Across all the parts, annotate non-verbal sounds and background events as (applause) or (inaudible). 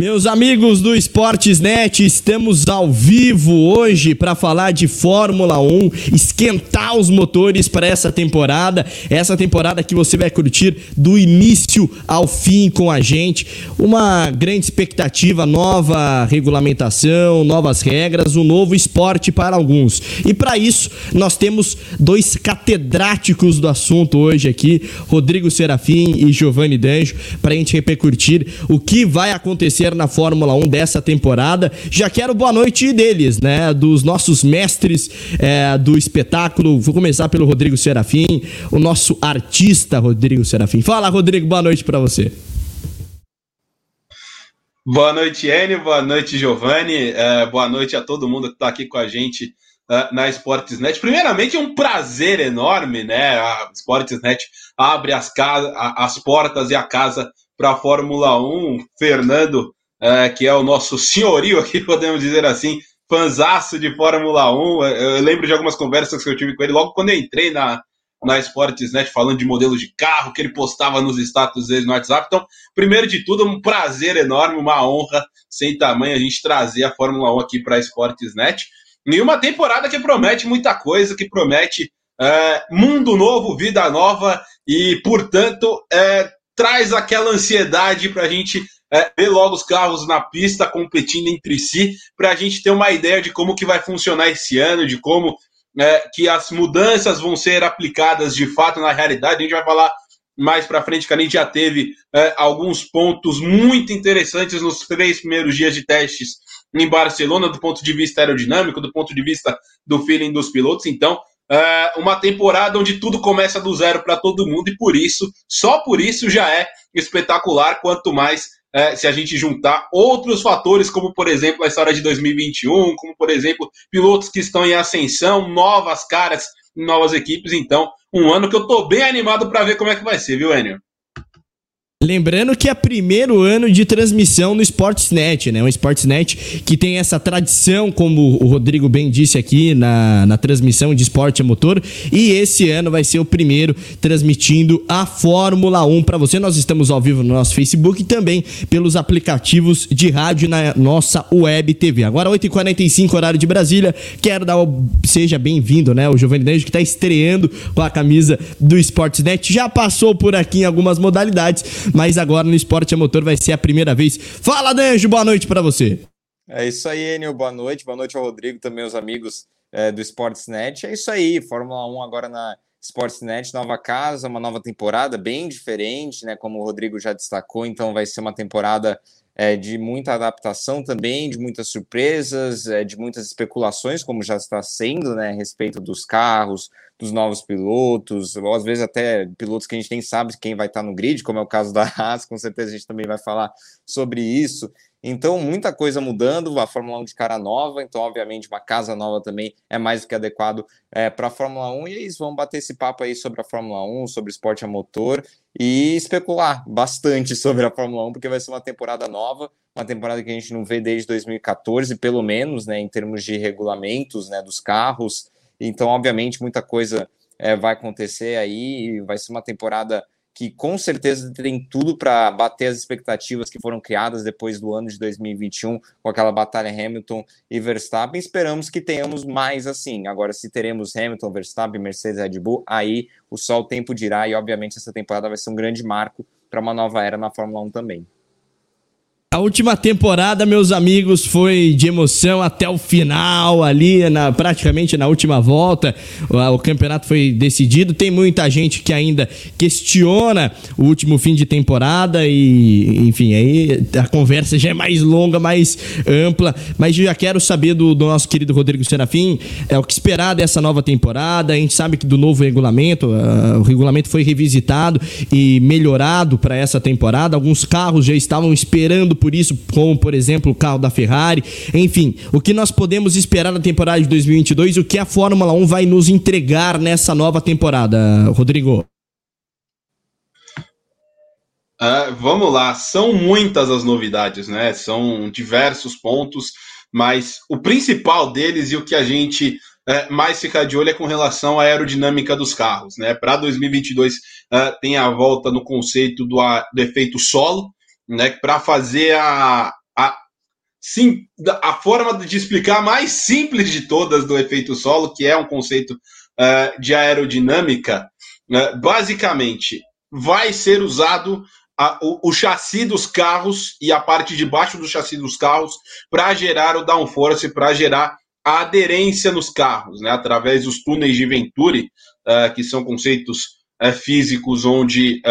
Meus amigos do Esportes.net, estamos ao vivo hoje para falar de Fórmula 1, esquentar os motores para essa temporada, essa temporada que você vai curtir do início ao fim com a gente. Uma grande expectativa, nova regulamentação, novas regras, um novo esporte para alguns. E para isso, nós temos dois catedráticos do assunto hoje aqui, Rodrigo Serafim e Giovanni Danjo, para a gente repercutir o que vai acontecer na Fórmula 1 dessa temporada. Já quero boa noite deles, né? Dos nossos mestres é, do espetáculo. Vou começar pelo Rodrigo Serafim, o nosso artista Rodrigo Serafim. Fala, Rodrigo, boa noite para você. Boa noite, Enio. Boa noite, Giovanni. É, boa noite a todo mundo que está aqui com a gente uh, na Sportsnet. Primeiramente, é um prazer enorme, né? A Sportsnet abre as, casa, as portas e a casa para a Fórmula 1. Fernando é, que é o nosso senhorio aqui, (laughs) podemos dizer assim, fanzaço de Fórmula 1. Eu lembro de algumas conversas que eu tive com ele logo quando eu entrei na, na Sportsnet falando de modelos de carro que ele postava nos status dele no WhatsApp. Então, primeiro de tudo, um prazer enorme, uma honra sem tamanho a gente trazer a Fórmula 1 aqui para a Sportsnet. E uma temporada que promete muita coisa, que promete é, mundo novo, vida nova e, portanto, é, traz aquela ansiedade para a gente é, ver logo os carros na pista competindo entre si, para a gente ter uma ideia de como que vai funcionar esse ano, de como é, que as mudanças vão ser aplicadas de fato na realidade. A gente vai falar mais para frente que a gente já teve é, alguns pontos muito interessantes nos três primeiros dias de testes em Barcelona, do ponto de vista aerodinâmico, do ponto de vista do feeling dos pilotos. Então, é uma temporada onde tudo começa do zero para todo mundo e por isso, só por isso já é espetacular, quanto mais é, se a gente juntar outros fatores, como por exemplo a história de 2021, como por exemplo pilotos que estão em ascensão, novas caras, novas equipes. Então, um ano que eu tô bem animado para ver como é que vai ser, viu, Enio? Lembrando que é primeiro ano de transmissão no Sportsnet, né? Um Sportsnet que tem essa tradição, como o Rodrigo bem disse aqui na, na transmissão de esporte a motor. E esse ano vai ser o primeiro transmitindo a Fórmula 1 para você. Nós estamos ao vivo no nosso Facebook e também pelos aplicativos de rádio na nossa web TV. Agora, 8h45, horário de Brasília. Quero dar o... Seja bem-vindo, né? O Giovanni Danjo que está estreando com a camisa do Sportsnet. Já passou por aqui em algumas modalidades mas agora no Esporte a Motor vai ser a primeira vez. Fala, Danjo, boa noite para você. É isso aí, Enio, boa noite. Boa noite ao Rodrigo, também os amigos é, do Sportsnet. É isso aí, Fórmula 1 agora na Sportsnet, nova casa, uma nova temporada bem diferente, né? Como o Rodrigo já destacou, então vai ser uma temporada é, de muita adaptação também, de muitas surpresas, é, de muitas especulações, como já está sendo, né, a respeito dos carros, dos novos pilotos, ou às vezes até pilotos que a gente nem sabe quem vai estar no grid, como é o caso da Haas, com certeza a gente também vai falar sobre isso. Então, muita coisa mudando, a Fórmula 1 de cara nova, então, obviamente, uma casa nova também é mais do que adequado é, para a Fórmula 1. E eles vão bater esse papo aí sobre a Fórmula 1, sobre esporte a motor e especular bastante (laughs) sobre a Fórmula 1, porque vai ser uma temporada nova, uma temporada que a gente não vê desde 2014, pelo menos, né, em termos de regulamentos né, dos carros. Então, obviamente, muita coisa é, vai acontecer aí vai ser uma temporada que com certeza tem tudo para bater as expectativas que foram criadas depois do ano de 2021, com aquela batalha Hamilton e Verstappen. Esperamos que tenhamos mais assim. Agora, se teremos Hamilton, Verstappen, Mercedes, Red Bull, aí o o tempo dirá, e obviamente essa temporada vai ser um grande marco para uma nova era na Fórmula 1 também. A última temporada, meus amigos, foi de emoção até o final, ali, na, praticamente na última volta. O, o, campeonato foi decidido. Tem muita gente que ainda questiona o último fim de temporada e, enfim, aí a conversa já é mais longa, mais ampla. Mas eu já quero saber do, do nosso querido Rodrigo Serafim é, o que esperar dessa nova temporada. A gente sabe que do novo regulamento, uh, o regulamento foi revisitado e melhorado para essa temporada. Alguns carros já estavam esperando por isso, como por exemplo o carro da Ferrari. Enfim, o que nós podemos esperar na temporada de 2022 o que a Fórmula 1 vai nos entregar nessa nova temporada, Rodrigo? Uh, vamos lá, são muitas as novidades, né? São diversos pontos, mas o principal deles e o que a gente é, mais fica de olho é com relação à aerodinâmica dos carros, né? Para 2022 uh, tem a volta no conceito do, do efeito solo, né, para fazer a, a sim, a forma de explicar mais simples de todas do efeito solo, que é um conceito uh, de aerodinâmica, uh, basicamente vai ser usado a, o, o, chassi dos carros e a parte de baixo do chassi dos carros para gerar o downforce, para gerar a aderência nos carros, né, através dos túneis de Venturi, uh, que são conceitos físicos onde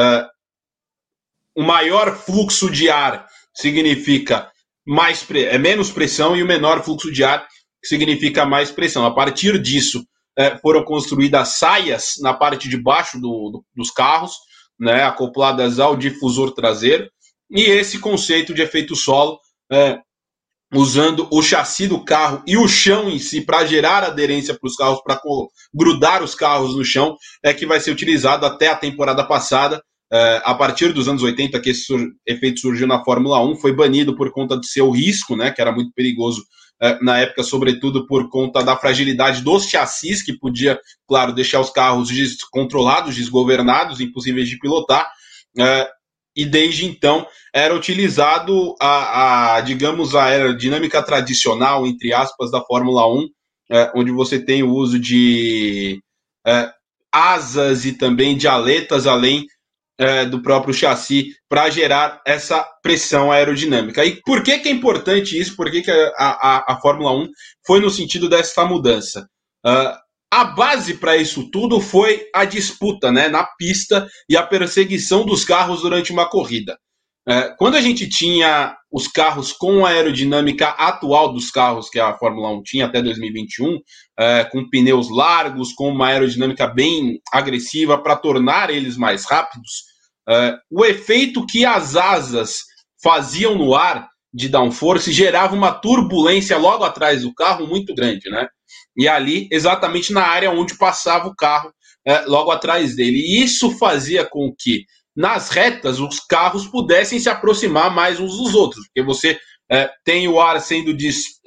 o maior fluxo de ar significa mais é menos pressão e o menor fluxo de ar significa mais pressão. A partir disso, é, foram construídas saias na parte de baixo do, do, dos carros, né, acopladas ao difusor traseiro, e esse conceito de efeito solo, é, usando o chassi do carro e o chão em si para gerar aderência para os carros, para grudar os carros no chão, é que vai ser utilizado até a temporada passada Uh, a partir dos anos 80 que esse sur efeito surgiu na Fórmula 1, foi banido por conta do seu risco, né, que era muito perigoso uh, na época, sobretudo por conta da fragilidade dos chassis, que podia, claro, deixar os carros descontrolados, desgovernados, impossíveis de pilotar. Uh, e desde então era utilizado a, a, digamos, a aerodinâmica tradicional, entre aspas, da Fórmula 1, onde você tem o uso de asas e também de aletas, além é, do próprio chassi para gerar essa pressão aerodinâmica. E por que, que é importante isso? Por que, que a, a, a Fórmula 1 foi no sentido dessa mudança? Uh, a base para isso tudo foi a disputa né, na pista e a perseguição dos carros durante uma corrida. É, quando a gente tinha os carros com a aerodinâmica atual dos carros que a Fórmula 1 tinha até 2021, é, com pneus largos, com uma aerodinâmica bem agressiva para tornar eles mais rápidos, Uh, o efeito que as asas faziam no ar de downforce gerava uma turbulência logo atrás do carro muito grande, né? E ali, exatamente na área onde passava o carro, uh, logo atrás dele. E isso fazia com que, nas retas, os carros pudessem se aproximar mais uns dos outros, porque você uh, tem o ar sendo dis,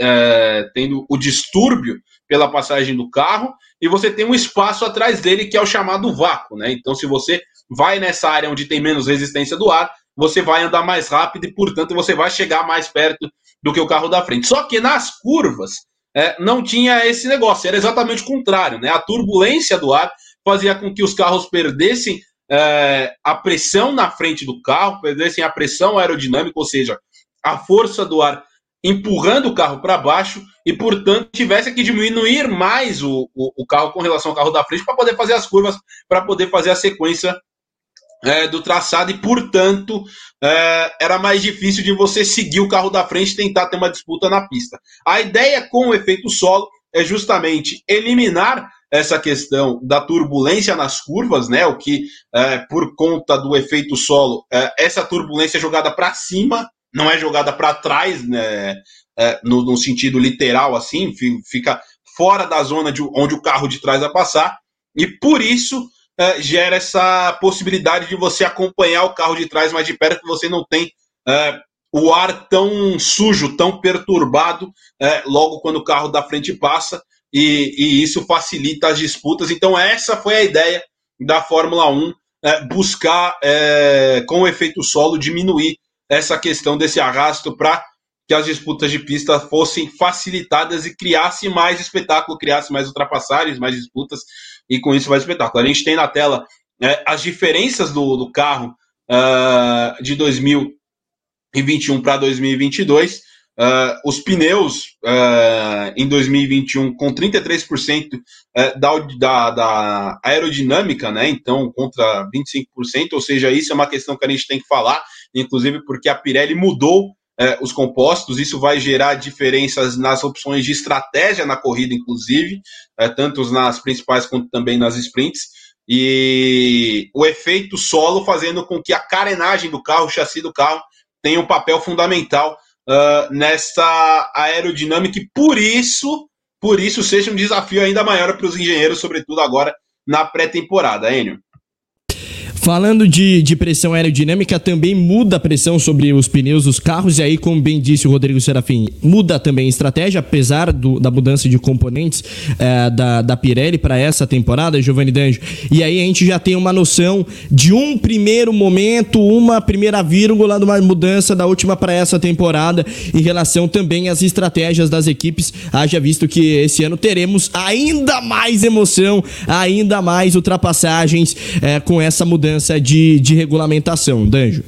tendo o distúrbio pela passagem do carro, e você tem um espaço atrás dele que é o chamado vácuo, né? Então, se você vai nessa área onde tem menos resistência do ar, você vai andar mais rápido e, portanto, você vai chegar mais perto do que o carro da frente. Só que nas curvas é, não tinha esse negócio, era exatamente o contrário. Né? A turbulência do ar fazia com que os carros perdessem é, a pressão na frente do carro, perdessem a pressão aerodinâmica, ou seja, a força do ar empurrando o carro para baixo e, portanto, tivesse que diminuir mais o, o, o carro com relação ao carro da frente para poder fazer as curvas, para poder fazer a sequência é, do traçado e, portanto, é, era mais difícil de você seguir o carro da frente e tentar ter uma disputa na pista. A ideia com o efeito solo é justamente eliminar essa questão da turbulência nas curvas, né? O que, é, por conta do efeito solo, é, essa turbulência é jogada para cima, não é jogada para trás, né? É, no, no, sentido literal, assim, fica fora da zona de onde o carro de trás vai passar, e por isso é, gera essa possibilidade de você acompanhar o carro de trás mais de perto, que você não tem é, o ar tão sujo, tão perturbado, é, logo quando o carro da frente passa, e, e, isso facilita as disputas. Então, essa foi a ideia da Fórmula 1, é, buscar, com o efeito solo, diminuir essa questão desse arrasto para que as disputas de pista fossem facilitadas e criasse mais espetáculo, criasse mais ultrapassagens, mais disputas, e com isso mais espetáculo. A gente tem na tela é, as diferenças do, do carro uh, de 2021 para 2022. Uh, os pneus uh, em 2021 com 33% uh, da, da, da, aerodinâmica, né? Então, contra 25%, ou seja, isso é uma questão que a gente tem que falar, inclusive porque a Pirelli mudou é, os compostos, isso vai gerar diferenças nas opções de estratégia na corrida, inclusive, é, tanto nas principais quanto também nas sprints. E o efeito solo fazendo com que a carenagem do carro, o chassi do carro, tenha um papel fundamental uh, nessa aerodinâmica e por isso, por isso seja um desafio ainda maior para os engenheiros, sobretudo agora na pré-temporada, Enio. Falando de, de pressão aerodinâmica, também muda a pressão sobre os pneus dos carros, e aí, como bem disse o Rodrigo Serafim, muda também a estratégia, apesar do, da mudança de componentes é, da, da Pirelli para essa temporada, Giovanni Danjo. E aí a gente já tem uma noção de um primeiro momento, uma primeira vírgula de uma mudança da última para essa temporada, em relação também às estratégias das equipes, haja visto que esse ano teremos ainda mais emoção, ainda mais ultrapassagens é, com essa mudança mudança de, de regulamentação, Danjo.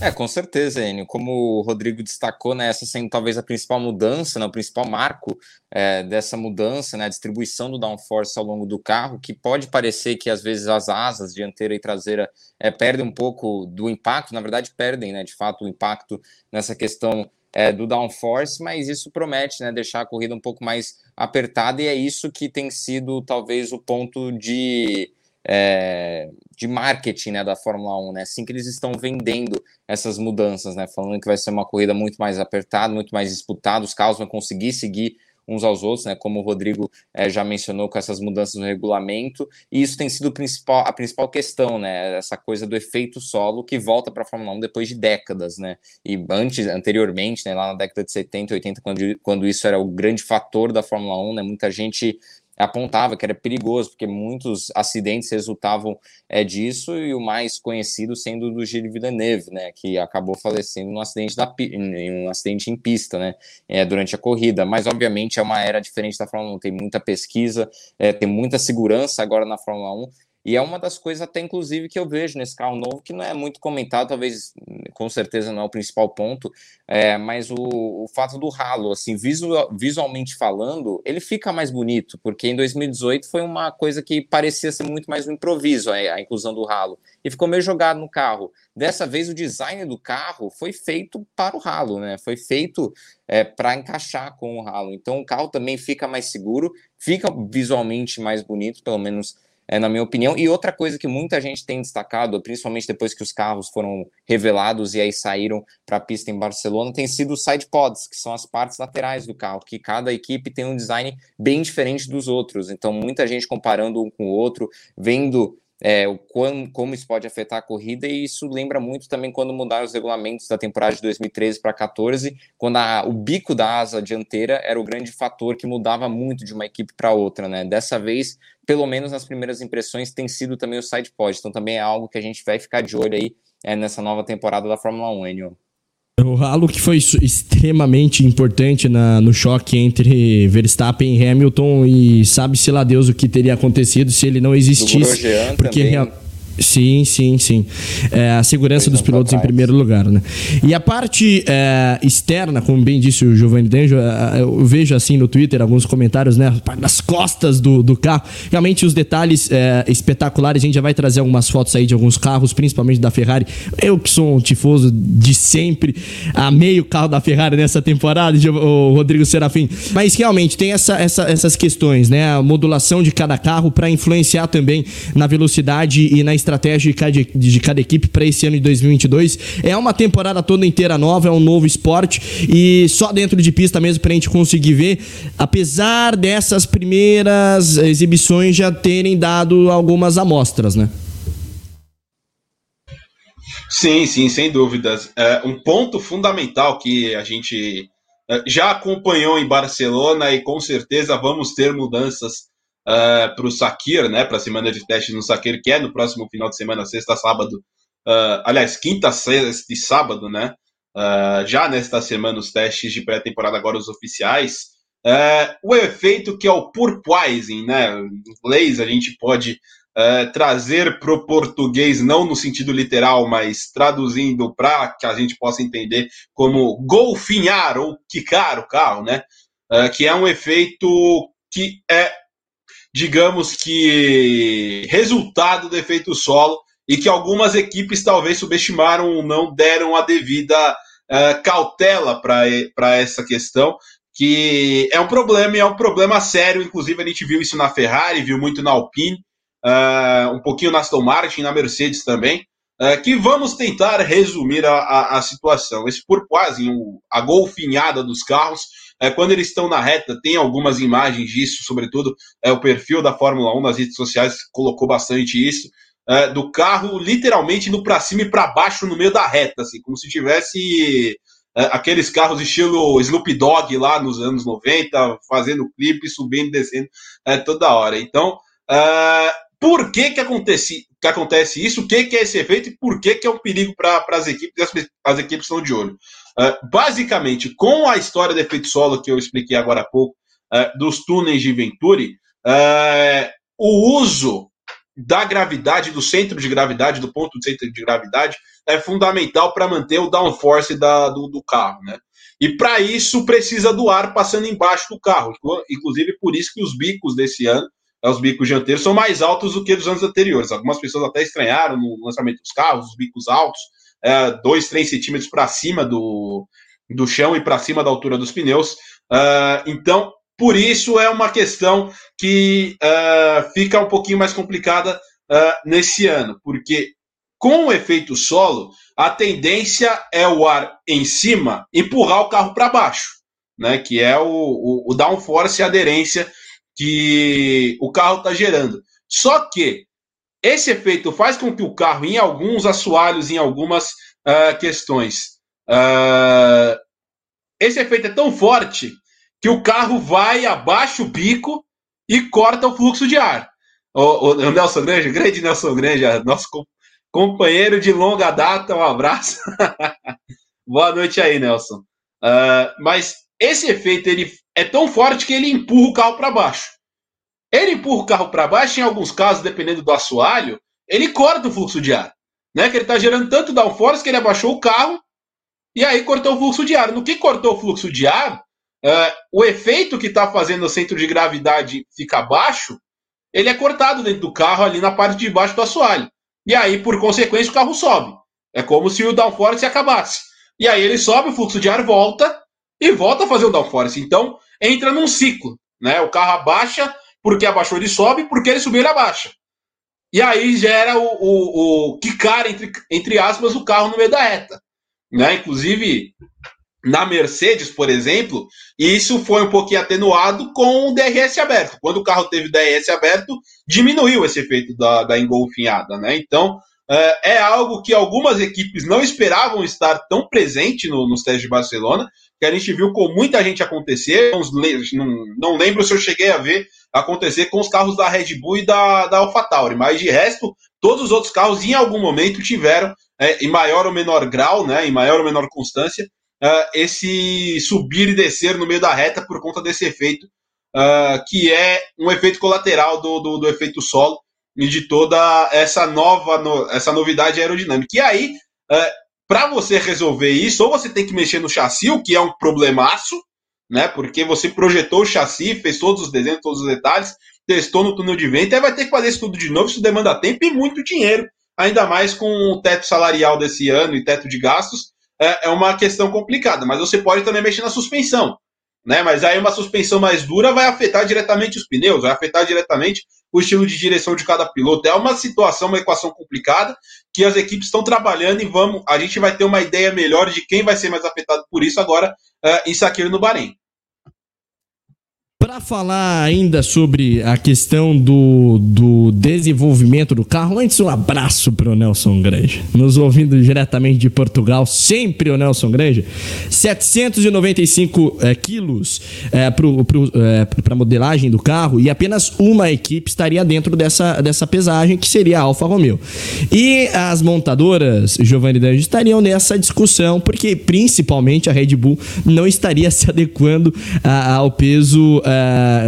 É, com certeza, Enio. Como o Rodrigo destacou, né, essa sendo talvez a principal mudança, né, o principal marco é, dessa mudança, né, a distribuição do downforce ao longo do carro, que pode parecer que às vezes as asas dianteira e traseira é, perdem um pouco do impacto, na verdade perdem, né, de fato, o impacto nessa questão é, do downforce, mas isso promete né, deixar a corrida um pouco mais apertada e é isso que tem sido talvez o ponto de é, de marketing né, da Fórmula 1, né? Assim que eles estão vendendo essas mudanças, né? Falando que vai ser uma corrida muito mais apertada, muito mais disputada, os carros vão conseguir seguir uns aos outros, né? Como o Rodrigo é, já mencionou com essas mudanças no regulamento, e isso tem sido principal, a principal questão, né? Essa coisa do efeito solo que volta para a Fórmula 1 depois de décadas, né? E antes, anteriormente, né? Lá na década de 70, 80, quando, quando isso era o grande fator da Fórmula 1, né? Muita gente apontava que era perigoso, porque muitos acidentes resultavam é, disso, e o mais conhecido sendo do Gilles Villeneuve, né, que acabou falecendo num acidente, da, em um acidente em pista, né, é, durante a corrida, mas obviamente é uma era diferente da Fórmula 1, tem muita pesquisa, é, tem muita segurança agora na Fórmula 1, e é uma das coisas, até inclusive, que eu vejo nesse carro novo, que não é muito comentado, talvez com certeza não é o principal ponto, é, mas o, o fato do ralo, assim, visual, visualmente falando, ele fica mais bonito, porque em 2018 foi uma coisa que parecia ser muito mais um improviso, a, a inclusão do ralo, e ficou meio jogado no carro. Dessa vez, o design do carro foi feito para o ralo, né? Foi feito é, para encaixar com o ralo. Então, o carro também fica mais seguro, fica visualmente mais bonito, pelo menos é, na minha opinião. E outra coisa que muita gente tem destacado, principalmente depois que os carros foram revelados e aí saíram para a pista em Barcelona, tem sido os side pods, que são as partes laterais do carro, que cada equipe tem um design bem diferente dos outros. Então, muita gente comparando um com o outro, vendo é, o quão, como isso pode afetar a corrida, e isso lembra muito também quando mudaram os regulamentos da temporada de 2013 para 14, quando a, o bico da asa dianteira era o grande fator que mudava muito de uma equipe para outra, né? Dessa vez, pelo menos nas primeiras impressões, tem sido também o side pod, então também é algo que a gente vai ficar de olho aí é, nessa nova temporada da Fórmula 1, Enio. O ralo que foi extremamente importante na, no choque entre Verstappen e Hamilton e sabe-se lá Deus o que teria acontecido se ele não existisse. porque também. Sim, sim, sim. É, a segurança dos pilotos em primeiro lugar, né? E a parte é, externa, como bem disse o Giovanni D'Angelo, é, é, eu vejo assim no Twitter alguns comentários, né? Nas costas do, do carro. Realmente os detalhes é, espetaculares. A gente já vai trazer algumas fotos aí de alguns carros, principalmente da Ferrari. Eu que sou um tifoso de sempre, amei o carro da Ferrari nessa temporada, o Rodrigo Serafim. Mas realmente tem essa, essa, essas questões, né? A modulação de cada carro para influenciar também na velocidade e na estratégia de cada, de cada equipe para esse ano de 2022. É uma temporada toda inteira nova, é um novo esporte e só dentro de pista mesmo para a gente conseguir ver, apesar dessas primeiras exibições já terem dado algumas amostras, né? Sim, sim, sem dúvidas. É, um ponto fundamental que a gente é, já acompanhou em Barcelona e com certeza vamos ter mudanças uh, ah, para o Sakir, né, para a semana de testes no Sakir, que é no próximo final de semana, sexta, sábado, uh, aliás, quinta, sexta e sábado, né, uh, já nesta semana os testes de pré-temporada, agora os oficiais, o efeito que é o purpoising, né, em inglês a gente pode trazer para o português, não no sentido literal, mas traduzindo para que a gente possa entender como golfinhar ou quicar o carro, né? que é um efeito que é digamos que, resultado do efeito solo e que algumas equipes talvez subestimaram ou não deram a devida uh, cautela para essa questão, que é um problema e é um problema sério. Inclusive, a gente viu isso na Ferrari, viu muito na Alpine, uh, um pouquinho na Aston Martin, na Mercedes também. Uh, que vamos tentar resumir a, a, a situação. Esse por quase a golfinhada dos carros é, quando eles estão na reta, tem algumas imagens disso, sobretudo é, o perfil da Fórmula 1 nas redes sociais colocou bastante isso. é, do carro literalmente indo para cima e para baixo no meio da reta, assim, como se tivesse é, aqueles carros estilo Snoop Dogg lá nos anos 90, fazendo clipe, subindo e descendo é, toda hora. Então, é, por que que acontece, que acontece isso? O que, que é esse efeito e por que, que é um perigo para as equipes? As, as equipes estão de olho. Uh, basicamente, com a história do efeito solo que eu expliquei agora há pouco, uh, dos túneis de Venturi, uh, o uso da gravidade, do centro de gravidade, do ponto de centro de gravidade, é fundamental para manter o downforce da, do, do carro, né? E para isso precisa do ar passando embaixo do carro. Inclusive, por isso que os bicos desse ano, né, os bicos dianteiros, são mais altos do que dos anos anteriores. Algumas pessoas até estranharam no lançamento dos carros, os bicos altos, é, dois, três centímetros para cima do, do chão e para cima da altura dos pneus. Uh, então, por isso é uma questão que uh, fica um pouquinho mais complicada uh, nesse ano, porque com o efeito solo, a tendência é o ar em cima empurrar o carro para baixo, né? Que é o, o, o downforce e aderência que o carro está gerando. Só que esse efeito faz com que o carro, em alguns assoalhos, em algumas uh, questões, uh, esse efeito é tão forte que o carro vai abaixa o bico e corta o fluxo de ar. O, o, Nelson Granja, grande Nelson Granja, nosso companheiro de longa data, um abraço. (laughs) Boa noite aí, Nelson. Uh, mas esse efeito ele é tão forte que ele empurra o carro para baixo. Ele empurra o carro para baixo, em alguns casos, dependendo do assoalho, ele corta o fluxo de ar. Né? Que ele está gerando tanto downforce que ele abaixou o carro e aí cortou o fluxo de ar. No que cortou o fluxo de ar, uh, o efeito que está fazendo o centro de gravidade ficar baixo, ele é cortado dentro do carro ali na parte de baixo do assoalho. E aí, por consequência, o carro sobe. É como se o downforce acabasse. E aí ele sobe, o fluxo de ar volta e volta a fazer o downforce. Então, entra num ciclo. Né? O carro abaixa, porque abaixou ele sobe, porque ele subiu ele abaixa. E aí gera o, o, o quicar, entre, entre aspas, o carro no meio da reta. Né? Inclusive, na Mercedes, por exemplo, isso foi um pouquinho atenuado com o DRS aberto. Quando o carro teve DRS aberto, diminuiu esse efeito da, da engolfinhada, né? Então, é, é, algo que algumas equipes não esperavam estar tão presente no, nos testes de Barcelona, que a gente viu com muita gente acontecer. Não, não, lembro se eu cheguei a ver acontecer com os carros da Red Bull e da, da AlphaTauri, mas de resto, todos os outros carros em algum momento tiveram, é, em maior ou menor grau, né, em maior ou menor constância, uh, esse subir e descer no meio da reta por conta desse efeito, uh, que é um efeito colateral do, do, do, efeito solo e de toda essa nova no, essa novidade aerodinâmica. E aí, ah, para você resolver isso, ou você tem que mexer no chassi, o que é um problemaço, né? Porque você projetou o chassi, fez todos os desenhos, todos os detalhes, testou no túnel de vento, aí vai ter que fazer isso tudo de novo, isso demanda tempo e muito dinheiro, ainda mais com o teto salarial desse ano e teto de gastos, é, é uma questão complicada, mas você pode também mexer na suspensão. Né? Mas aí uma suspensão mais dura vai afetar diretamente os pneus, vai afetar diretamente o estilo de direção de cada piloto. É uma situação, uma equação complicada que as equipes estão trabalhando e vamos, a gente vai ter uma ideia melhor de quem vai ser mais afetado por isso agora uh, em Saqueiro no Bahrein. Para falar ainda sobre a questão do, do desenvolvimento do carro, antes um abraço para o Nelson Grande, nos ouvindo diretamente de Portugal, sempre o Nelson Grande. 795 é, quilos é, para é, modelagem do carro e apenas uma equipe estaria dentro dessa, dessa pesagem, que seria a Alfa Romeo. E as montadoras, Giovanni Danjo, estariam nessa discussão, porque principalmente a Red Bull não estaria (laughs) se adequando a, ao peso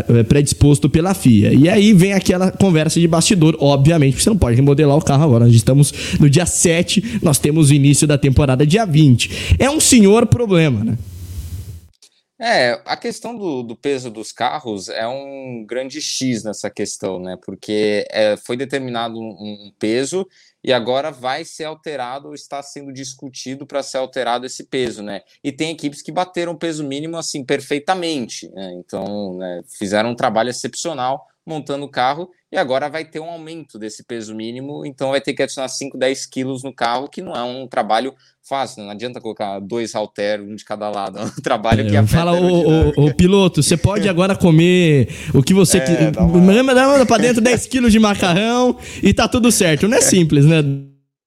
uh, predisposto pela FIA. E aí vem aquela conversa de bastidor, obviamente, porque você não pode remodelar o carro agora. Nós estamos no dia 7, nós temos o início da temporada dia 20. É um senhor problema, né? É, a questão do, do, peso dos carros é um grande X nessa questão, né? Porque é, foi determinado um, um, peso e agora vai ser alterado ou está sendo discutido para ser alterado esse peso, né? E tem equipes que bateram o peso mínimo assim perfeitamente, né? Então, né, fizeram um trabalho excepcional montando o carro e agora vai ter um aumento desse peso mínimo, então vai ter que adicionar 5, 10 quilos no carro, que não é um trabalho fácil, não adianta colocar dois halter, um de cada lado, é um trabalho que é, Fala, o, o, o, piloto, você pode agora comer o que você (laughs) é, quiser, uma... manda pra dentro 10 quilos de macarrão e tá tudo certo, não é simples, né?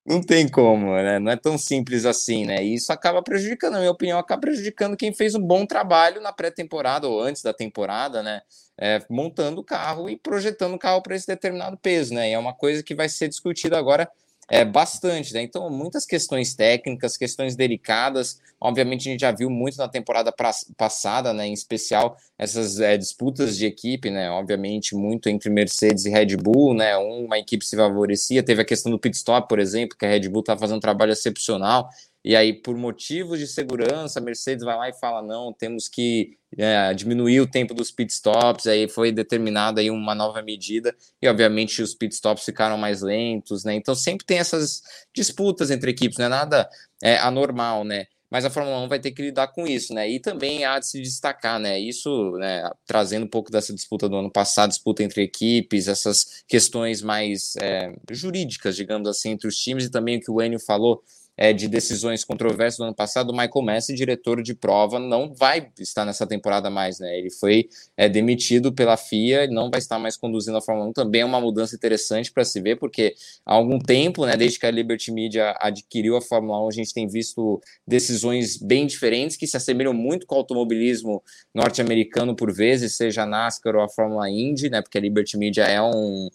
Não tem como, né? Não é tão simples assim, né? E isso acaba prejudicando, na minha opinião, acaba prejudicando quem fez um bom trabalho na pré-temporada ou antes da temporada, né? É, montando o carro e projetando o carro para esse determinado peso, né? E é uma coisa que vai ser discutida agora é, bastante, né? Então, muitas questões técnicas, questões delicadas. Obviamente, a gente já viu muito na temporada passada, né? Em especial essas é, disputas de equipe, né? Obviamente, muito entre Mercedes e Red Bull, né? Uma equipe se favorecia. Teve a questão do pit stop, por exemplo, que a Red Bull está fazendo um trabalho excepcional e aí, por motivos de segurança, a Mercedes vai lá e fala: não, temos que é, diminuir o tempo dos pitstops. Aí foi determinada aí uma nova medida, e obviamente os pitstops ficaram mais lentos, né? Então sempre tem essas disputas entre equipes, não é nada é, anormal, né? Mas a Fórmula 1 vai ter que lidar com isso, né? E também há de se destacar, né? Isso, né, trazendo um pouco dessa disputa do ano passado, disputa entre equipes, essas questões mais é, jurídicas, digamos assim, entre os times, e também o que o Enio falou é, de decisões controversas do ano passado, o Michael Messi, diretor de prova, não vai estar nessa temporada mais, né? Ele foi é, demitido pela FIA e não vai estar mais conduzindo a Fórmula 1. Também é uma mudança interessante para se ver, porque há algum tempo, né, desde que a Liberty Media adquiriu a Fórmula 1, a gente tem visto decisões bem diferentes que se assemelham muito com o automobilismo norte-americano por vezes, seja a NASCAR ou a Fórmula Indy, né? Porque a Liberty Media é um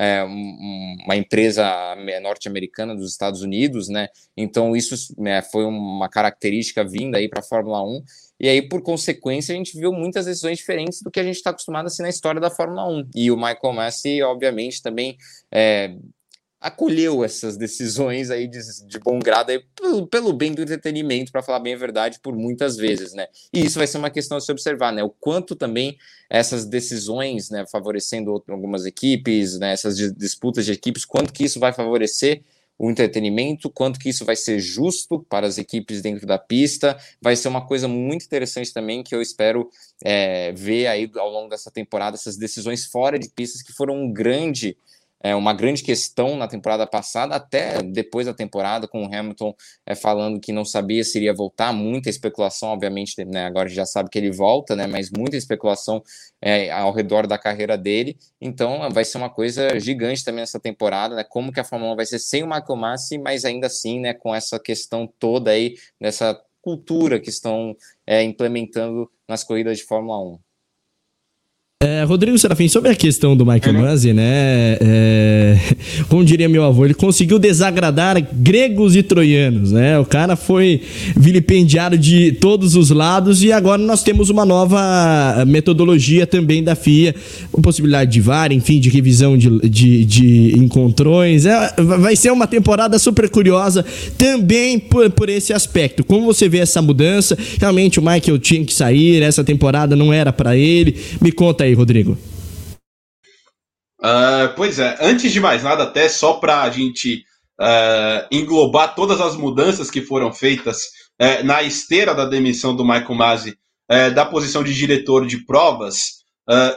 é, um, uma empresa norte-americana dos Estados Unidos, né? Então isso né, foi uma característica vinda aí para a Fórmula 1. E aí, por consequência, a gente viu muitas decisões diferentes do que a gente está acostumado assim na história da Fórmula 1. E o Michael Massey, obviamente, também é, acolheu essas decisões aí de, de bom grado aí, pelo, pelo bem do entretenimento, para falar bem a verdade, por muitas vezes, né? E isso vai ser uma questão a se observar, né? O quanto também essas decisões, né, favorecendo algumas equipes, né, essas disputas de equipes, quanto que isso vai favorecer o entretenimento, quanto que isso vai ser justo para as equipes dentro da pista, vai ser uma coisa muito interessante também que eu espero é, ver aí ao longo dessa temporada, essas decisões fora de pistas que foram um grande é, uma grande questão na temporada passada, até depois da temporada, com o Hamilton é, falando que não sabia se iria voltar, muita especulação, obviamente, né, agora já sabe que ele volta, né, mas muita especulação é, ao redor da carreira dele, então vai ser uma coisa gigante também nessa temporada, né, como que a Fórmula 1 vai ser sem o Michael Massi, mas ainda assim, né, com essa questão toda aí, dessa cultura que estão é, implementando nas corridas de Fórmula 1. É, Rodrigo Serafim, sobre a questão do Michael uhum. Masi, né? É, (laughs) como diria meu avô, ele conseguiu desagradar gregos e troianos, né? O cara foi vilipendiado de todos os lados e agora nós temos uma nova metodologia também da FIA, com possibilidade de VAR, enfim, de revisão de, de, de encontrões. É, vai ser uma temporada super curiosa também por, por esse aspecto. Como você vê essa mudança? Realmente o Michael tinha que sair, essa temporada não era para ele. Me conta aí aí, Rodrigo? Uh, pois é, antes de mais nada, até só para a gente uh, englobar todas as mudanças que foram feitas uh, na esteira da demissão do Michael Masi uh, da posição de diretor de provas,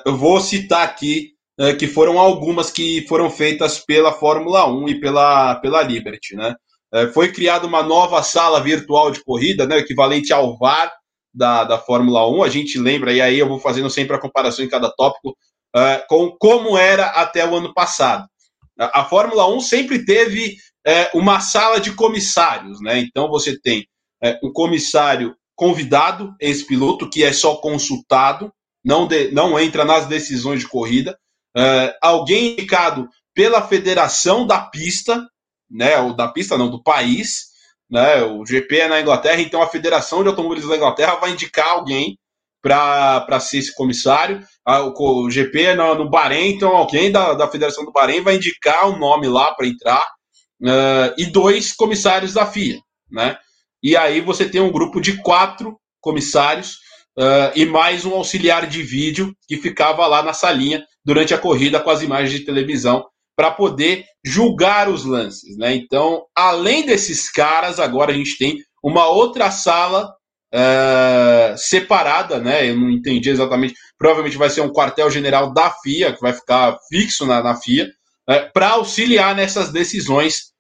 eu vou citar aqui que foram algumas que foram feitas pela Fórmula 1 e pela, pela Liberty. Né? foi criada uma nova sala virtual de corrida, né, equivalente ao VAR, da, da Fórmula 1. A gente lembra, e aí eu vou fazendo sempre a comparação em cada tópico, uh, com como era até o ano passado. A, a Fórmula 1 sempre teve uh, uma sala de comissários, né? Então você tem uh, um comissário convidado, ex-piloto, que é só consultado, não, de, não entra nas decisões de corrida. alguém indicado pela federação da pista, né? Ou da pista, não, do país né? O GP é na Inglaterra, então a Federação de Automobilismo da Inglaterra vai indicar alguém para ser esse comissário. O, GP é no, no Bahrein, então alguém da, da Federação do Bahrein vai indicar o um nome lá para entrar. Uh, e dois comissários da FIA, né? E aí você tem um grupo de quatro comissários uh, e mais um auxiliar de vídeo que ficava lá na salinha durante a corrida com as imagens de televisão para poder julgar os lances. Né? Então, além desses caras, agora a gente tem uma outra sala uh, separada, né? Eu não entendi exatamente. Provavelmente vai ser um quartel-general da FIA, que vai ficar fixo na, na FIA, uh, para auxiliar nessas decisões,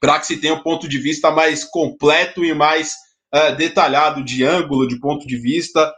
para que se tenha um ponto de vista mais completo e mais uh, detalhado de ângulo, de ponto de vista,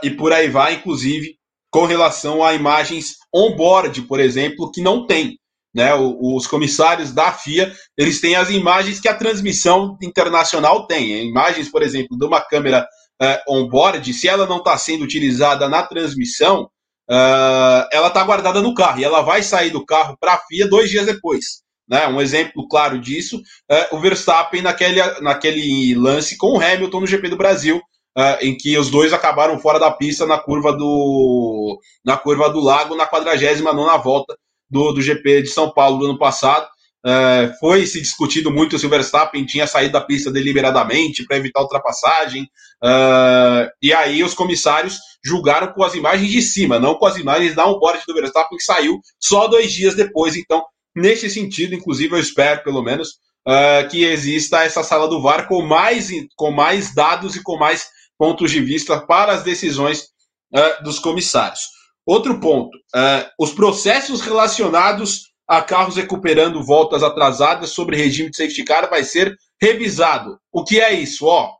e por aí vai, inclusive com relação a imagens on-board, por exemplo, que não tem. Né, os comissários da FIA, eles têm as imagens que a transmissão internacional tem. Imagens, por exemplo, de uma câmera uh, on-board, se ela não está sendo utilizada na transmissão, uh, ela está guardada no carro e ela vai sair do carro para a FIA dois dias depois. Né? Um exemplo claro disso, uh, o Verstappen naquele, naquele lance com o Hamilton no GP do Brasil, uh, em que os dois acabaram fora da pista na curva do, na curva do Lago, na 49 volta do, do GP de São Paulo do ano passado. Uh, foi se discutido muito se o Verstappen tinha saído da pista deliberadamente para evitar ultrapassagem. Uh, e aí os comissários julgaram com as imagens de cima, não com as imagens da onboard do Verstappen, que saiu só dois dias depois. Então, nesse sentido, inclusive, eu espero, pelo menos, uh, que exista essa sala do VAR com mais, com mais dados e com mais pontos de vista para as decisões uh, dos comissários. Outro ponto: uh, os processos relacionados a carros recuperando voltas atrasadas sobre regime de safety car vai ser revisado. O que é isso? Ó,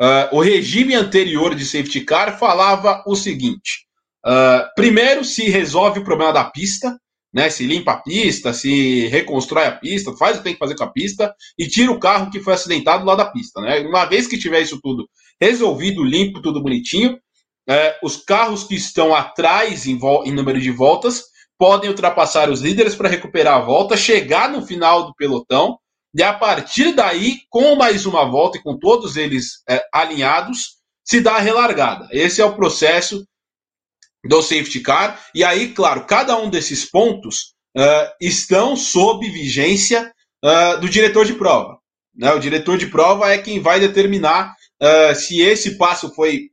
uh, o regime anterior de safety car falava o seguinte: primeiro se resolve o problema da pista, né? Se limpa a pista, se reconstrói a pista, faz o que tem que fazer com a pista e tira o carro que foi acidentado lá da pista, né? Uma vez que tiver isso tudo resolvido, limpo, tudo bonitinho, é, os carros que estão atrás em, em número de voltas podem ultrapassar os líderes para recuperar a volta, chegar no final do pelotão e a partir daí, com mais uma volta e com todos eles é, alinhados, se dá a relargada. Esse é o processo do safety car. E aí, claro, cada um desses pontos uh, estão sob vigência uh, do diretor de prova. Né? O diretor de prova é quem vai determinar uh, se esse passo foi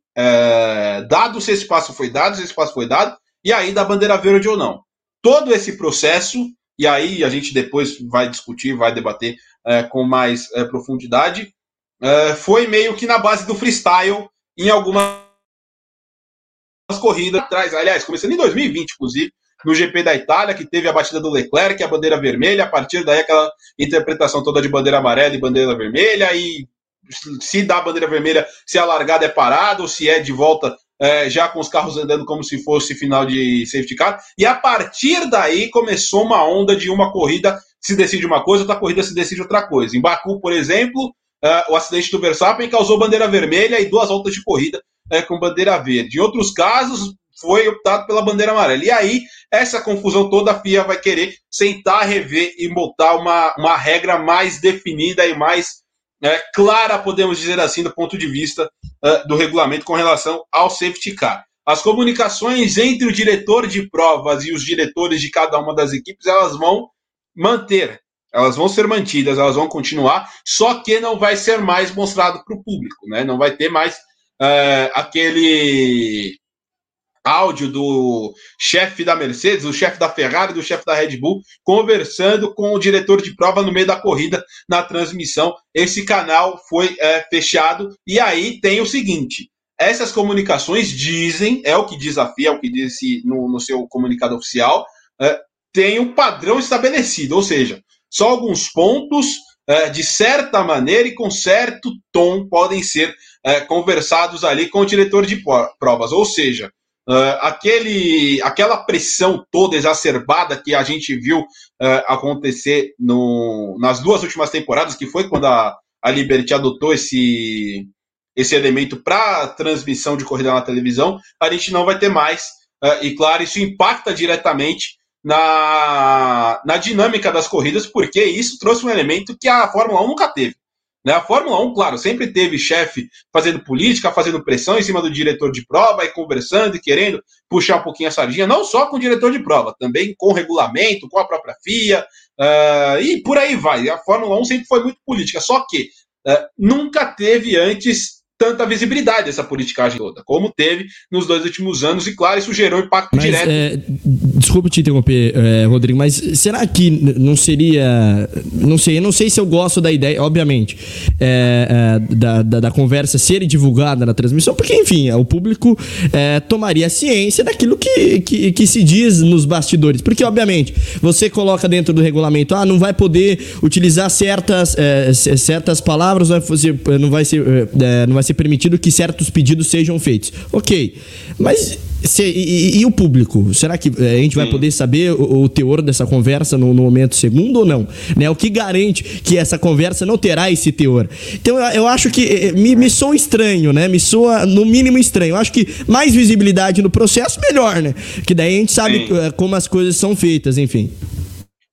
dado, se esse passo foi dado, se esse passo foi dado, e aí da bandeira verde ou não. Todo esse processo, e aí a gente depois vai discutir, vai debater com mais profundidade, foi meio que na base do freestyle em algumas as corridas atrás. Aliás, começando em 2020, inclusive, no GP da Itália, que teve a batida do Leclerc, a bandeira vermelha, a partir daí aquela interpretação toda de bandeira amarela e bandeira vermelha, e se dá bandeira vermelha, se a largada é parada, ou se é de volta é, já com os carros andando como se fosse final de safety car. E a partir daí começou uma onda de uma corrida se decide uma coisa, outra corrida se decide outra coisa. Em Baku, por exemplo, uh, o acidente do Verstappen causou bandeira vermelha e duas voltas de corrida é, com bandeira verde. Em outros casos, foi optado pela bandeira amarela. E aí, essa confusão toda, a FIA vai querer sentar, rever e botar uma, uma regra mais definida e mais é, clara, podemos dizer assim, do ponto de vista uh, do regulamento com relação ao safety car. As comunicações entre o diretor de provas e os diretores de cada uma das equipes, elas vão manter, elas vão ser mantidas, elas vão continuar, só que não vai ser mais mostrado para o público, né? Não vai ter mais é, aquele áudio do chefe da Mercedes, o chefe da Ferrari, do chefe da Red Bull, conversando com o diretor de prova no meio da corrida na transmissão. Esse canal foi é, fechado. E aí tem o seguinte: essas comunicações dizem, é o que diz a FIA, é o que disse no, no seu comunicado oficial, é, tem um padrão estabelecido, ou seja, só alguns pontos é, de certa maneira e com certo tom podem ser é, conversados ali com o diretor de provas. Ou seja, Uh, aquele, aquela pressão toda exacerbada que a gente viu uh, acontecer no, nas duas últimas temporadas, que foi quando a, a Liberty adotou esse, esse elemento para transmissão de corrida na televisão, a gente não vai ter mais. Uh, e claro, isso impacta diretamente na, na dinâmica das corridas, porque isso trouxe um elemento que a Fórmula 1 nunca teve. Né? A Fórmula 1, claro, sempre teve chefe fazendo política, fazendo pressão em cima do diretor de prova e conversando e querendo puxar um pouquinho a sardinha, não só com o diretor de prova, também com o regulamento, com a própria FIA uh, e por aí vai. A Fórmula 1 sempre foi muito política, só que uh, nunca teve antes tanta visibilidade essa politicagem toda, como teve nos dois últimos anos, e claro, isso gerou impacto mas, direto. É, desculpa te interromper, é, Rodrigo, mas será que não seria. Não sei, eu não sei se eu gosto da ideia, obviamente, é, é, da, da, da, conversa ser divulgada na transmissão, porque, enfim, o público é, tomaria ciência daquilo que, que, que, se diz nos bastidores. Porque, obviamente, você coloca dentro do regulamento, ah, não vai poder utilizar certas, é, certas palavras, não vai ser, não vai ser, não vai ser permitido que certos pedidos sejam feitos. Ok, mas se, e, e, o público? Será que eh, a gente vai Sim. poder saber o, o, teor dessa conversa no, no, momento segundo ou não? Né? O que garante que essa conversa não terá esse teor? Então eu, eu acho que eh, me, me soa estranho, né? Me soa no mínimo estranho. Eu acho que mais visibilidade no processo, melhor, né? Que daí a gente sabe Sim. Eh, como as coisas são feitas, enfim.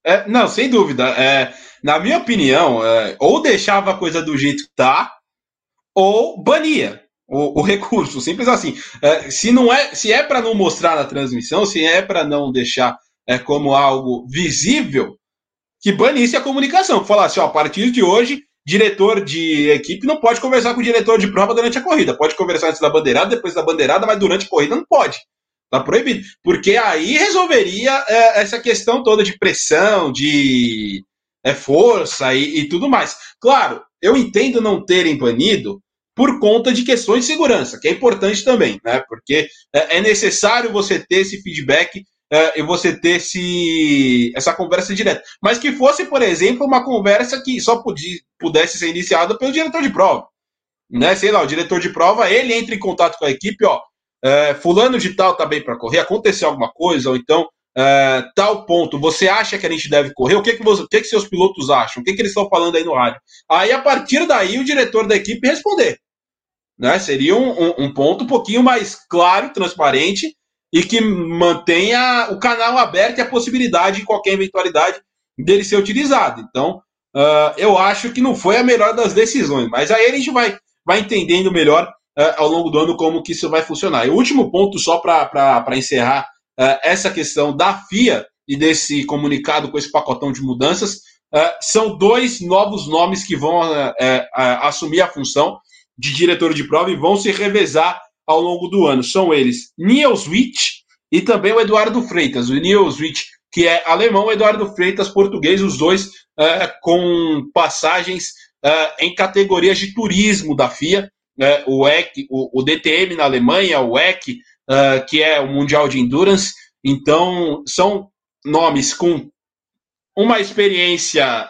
É, não, sem dúvida. É, na minha opinião, é, ou deixava a coisa do jeito que tá, ou bania o, o recurso, simples assim. É, se não é, se é para não mostrar na transmissão, se é para não deixar é, como algo visível, que banisse a comunicação, falasse, ó, a partir de hoje, diretor de equipe não pode conversar com o diretor de prova durante a corrida. Pode conversar antes da bandeirada, depois da bandeirada, mas durante a corrida não pode. Tá proibido. Porque aí resolveria é, essa questão toda de pressão, de é, força e, e, tudo mais. Claro, eu entendo não terem banido por conta de questões de segurança, que é importante também, né? Porque é, é necessário você ter esse feedback é, e você ter esse, essa conversa direta. Mas que fosse, por exemplo, uma conversa que só podia, pudesse ser iniciada pelo diretor de prova. Né? Sei lá, o diretor de prova, ele entra em contato com a equipe, ó, é, fulano de tal tá bem para correr, aconteceu alguma coisa, ou então é, tal ponto, você acha que a gente deve correr? O que que, você, o que, que seus pilotos acham? O que, que eles estão falando aí no rádio? Aí, a partir daí, o diretor da equipe responder. Né? Seria um, um, um ponto um pouquinho mais claro, transparente e que mantenha o canal aberto e a possibilidade de qualquer eventualidade dele ser utilizado. Então, uh, eu acho que não foi a melhor das decisões, mas aí a gente vai, vai entendendo melhor uh, ao longo do ano como que isso vai funcionar. E o último ponto, só para encerrar uh, essa questão da FIA e desse comunicado com esse pacotão de mudanças, são dois novos nomes que vão assumir a função de diretor de prova e vão se revezar ao longo do ano. São eles Neil Switch e também o Eduardo Freitas. O Neil Switch, que é alemão, o Eduardo Freitas, português, os dois uh, com passagens uh, em categorias de turismo da FIA. Uh, o, EC, o, o, DTM na Alemanha, o EC, que é o Mundial de Endurance. Então, são nomes com uma experiência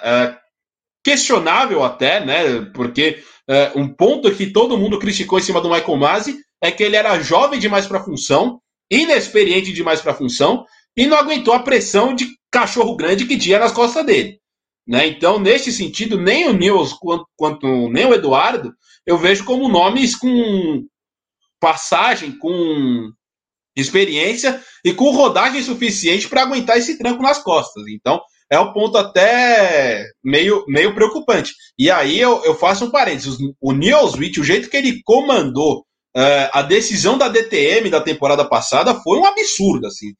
questionável até, né? Porque é, um ponto que todo mundo criticou em cima do Michael Masi é que ele era jovem demais para a função, inexperiente demais para a função e não aguentou a pressão de cachorro grande que tinha nas costas dele. Né? Então, nesse sentido, nem o Nils quanto, quanto nem o Eduardo eu vejo como nomes com passagem, com experiência e com rodagem suficiente para aguentar esse tranco nas costas. Então, é um ponto até meio, meio preocupante. E aí eu, eu faço um parênteses. O Newsweek, o jeito que ele comandou uh, a decisão da DTM da temporada passada foi um absurdo, assim.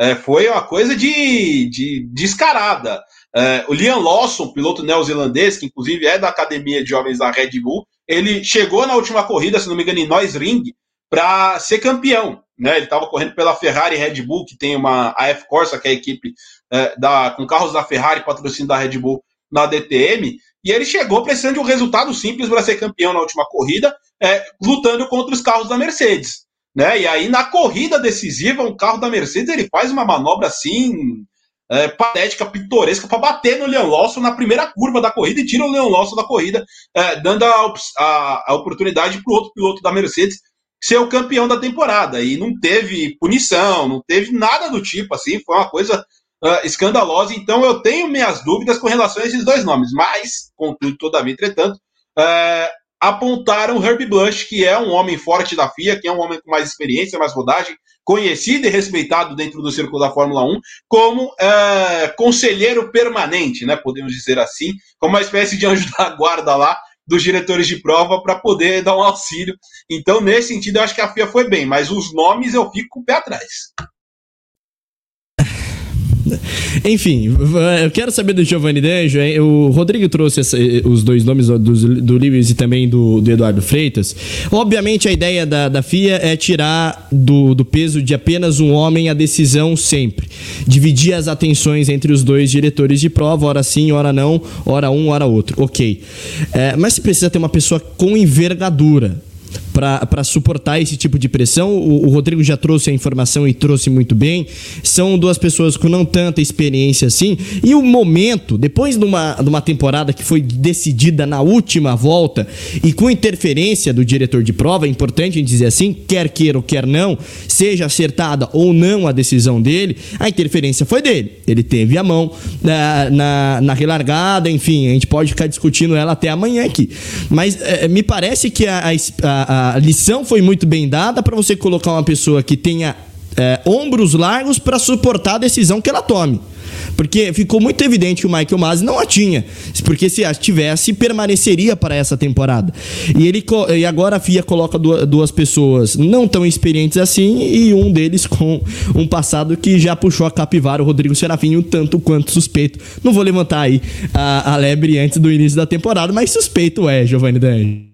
Uh, foi uma coisa de, de descarada. Uh, o Liam Lawson, piloto neozelandês, que inclusive é da academia de jovens da Red Bull, ele chegou na última corrida, se não me engano, em Ring, para ser campeão. Né? Ele estava correndo pela Ferrari Red Bull, que tem uma AF Corsa, que é a equipe é, da, com carros da Ferrari, patrocínio da Red Bull na DTM, e ele chegou precisando de um resultado simples para ser campeão na última corrida, é, lutando contra os carros da Mercedes. Né? E aí, na corrida decisiva, um carro da Mercedes ele faz uma manobra assim, é, patética, pitoresca, para bater no Leon Lawson na primeira curva da corrida e tira o Leon Lawson da corrida, é, dando a, a, a oportunidade para o outro piloto da Mercedes ser o campeão da temporada. E não teve punição, não teve nada do tipo, assim, foi uma coisa uh, escandalosa. Então eu tenho minhas dúvidas com relação a esses dois nomes. Mas, contudo, todavia, entretanto, uh, apontaram Herbie Blush, que é um homem forte da FIA, que é um homem com mais experiência, mais rodagem, conhecido e respeitado dentro do círculo da Fórmula 1, como uh, conselheiro permanente, né, podemos dizer assim, como uma espécie de anjo (laughs) da guarda lá dos diretores de prova para poder dar um auxílio. Então, nesse sentido, eu acho que a FIA foi bem, mas os nomes eu fico com o pé atrás. (laughs) Enfim, eu quero saber do Giovanni Danjo. O Rodrigo trouxe essa, os dois nomes do, do Lewis e também do, do, Eduardo Freitas. Obviamente, a ideia da, da FIA é tirar do, do peso de apenas um homem a decisão sempre. Dividir as atenções entre os dois diretores de prova, hora sim, hora não, hora um, hora outro. Ok. É, mas se precisa ter uma pessoa com envergadura para suportar esse tipo de pressão. O, o, Rodrigo já trouxe a informação e trouxe muito bem. São duas pessoas com não tanta experiência assim. E o momento, depois de uma, de uma temporada que foi decidida na última volta e com interferência do diretor de prova, é importante a gente dizer assim, quer queira ou quer não, seja acertada ou não a decisão dele, a interferência foi dele. Ele teve a mão na, na, na relargada, enfim, a gente pode ficar discutindo ela até amanhã aqui. Mas é, me parece que a, a, a lição foi muito bem dada para você colocar uma pessoa que tenha é, ombros largos para suportar a decisão que ela tome. Porque ficou muito evidente que o Michael Masi não a tinha. Porque se a tivesse, permaneceria para essa temporada. E, ele, e agora a FIA coloca duas pessoas não tão experientes assim e um deles com um passado que já puxou a capivara, o Rodrigo Serafim, um tanto quanto suspeito. Não vou levantar aí a, a lebre antes do início da temporada, mas suspeito é, Giovanni D'Angelo.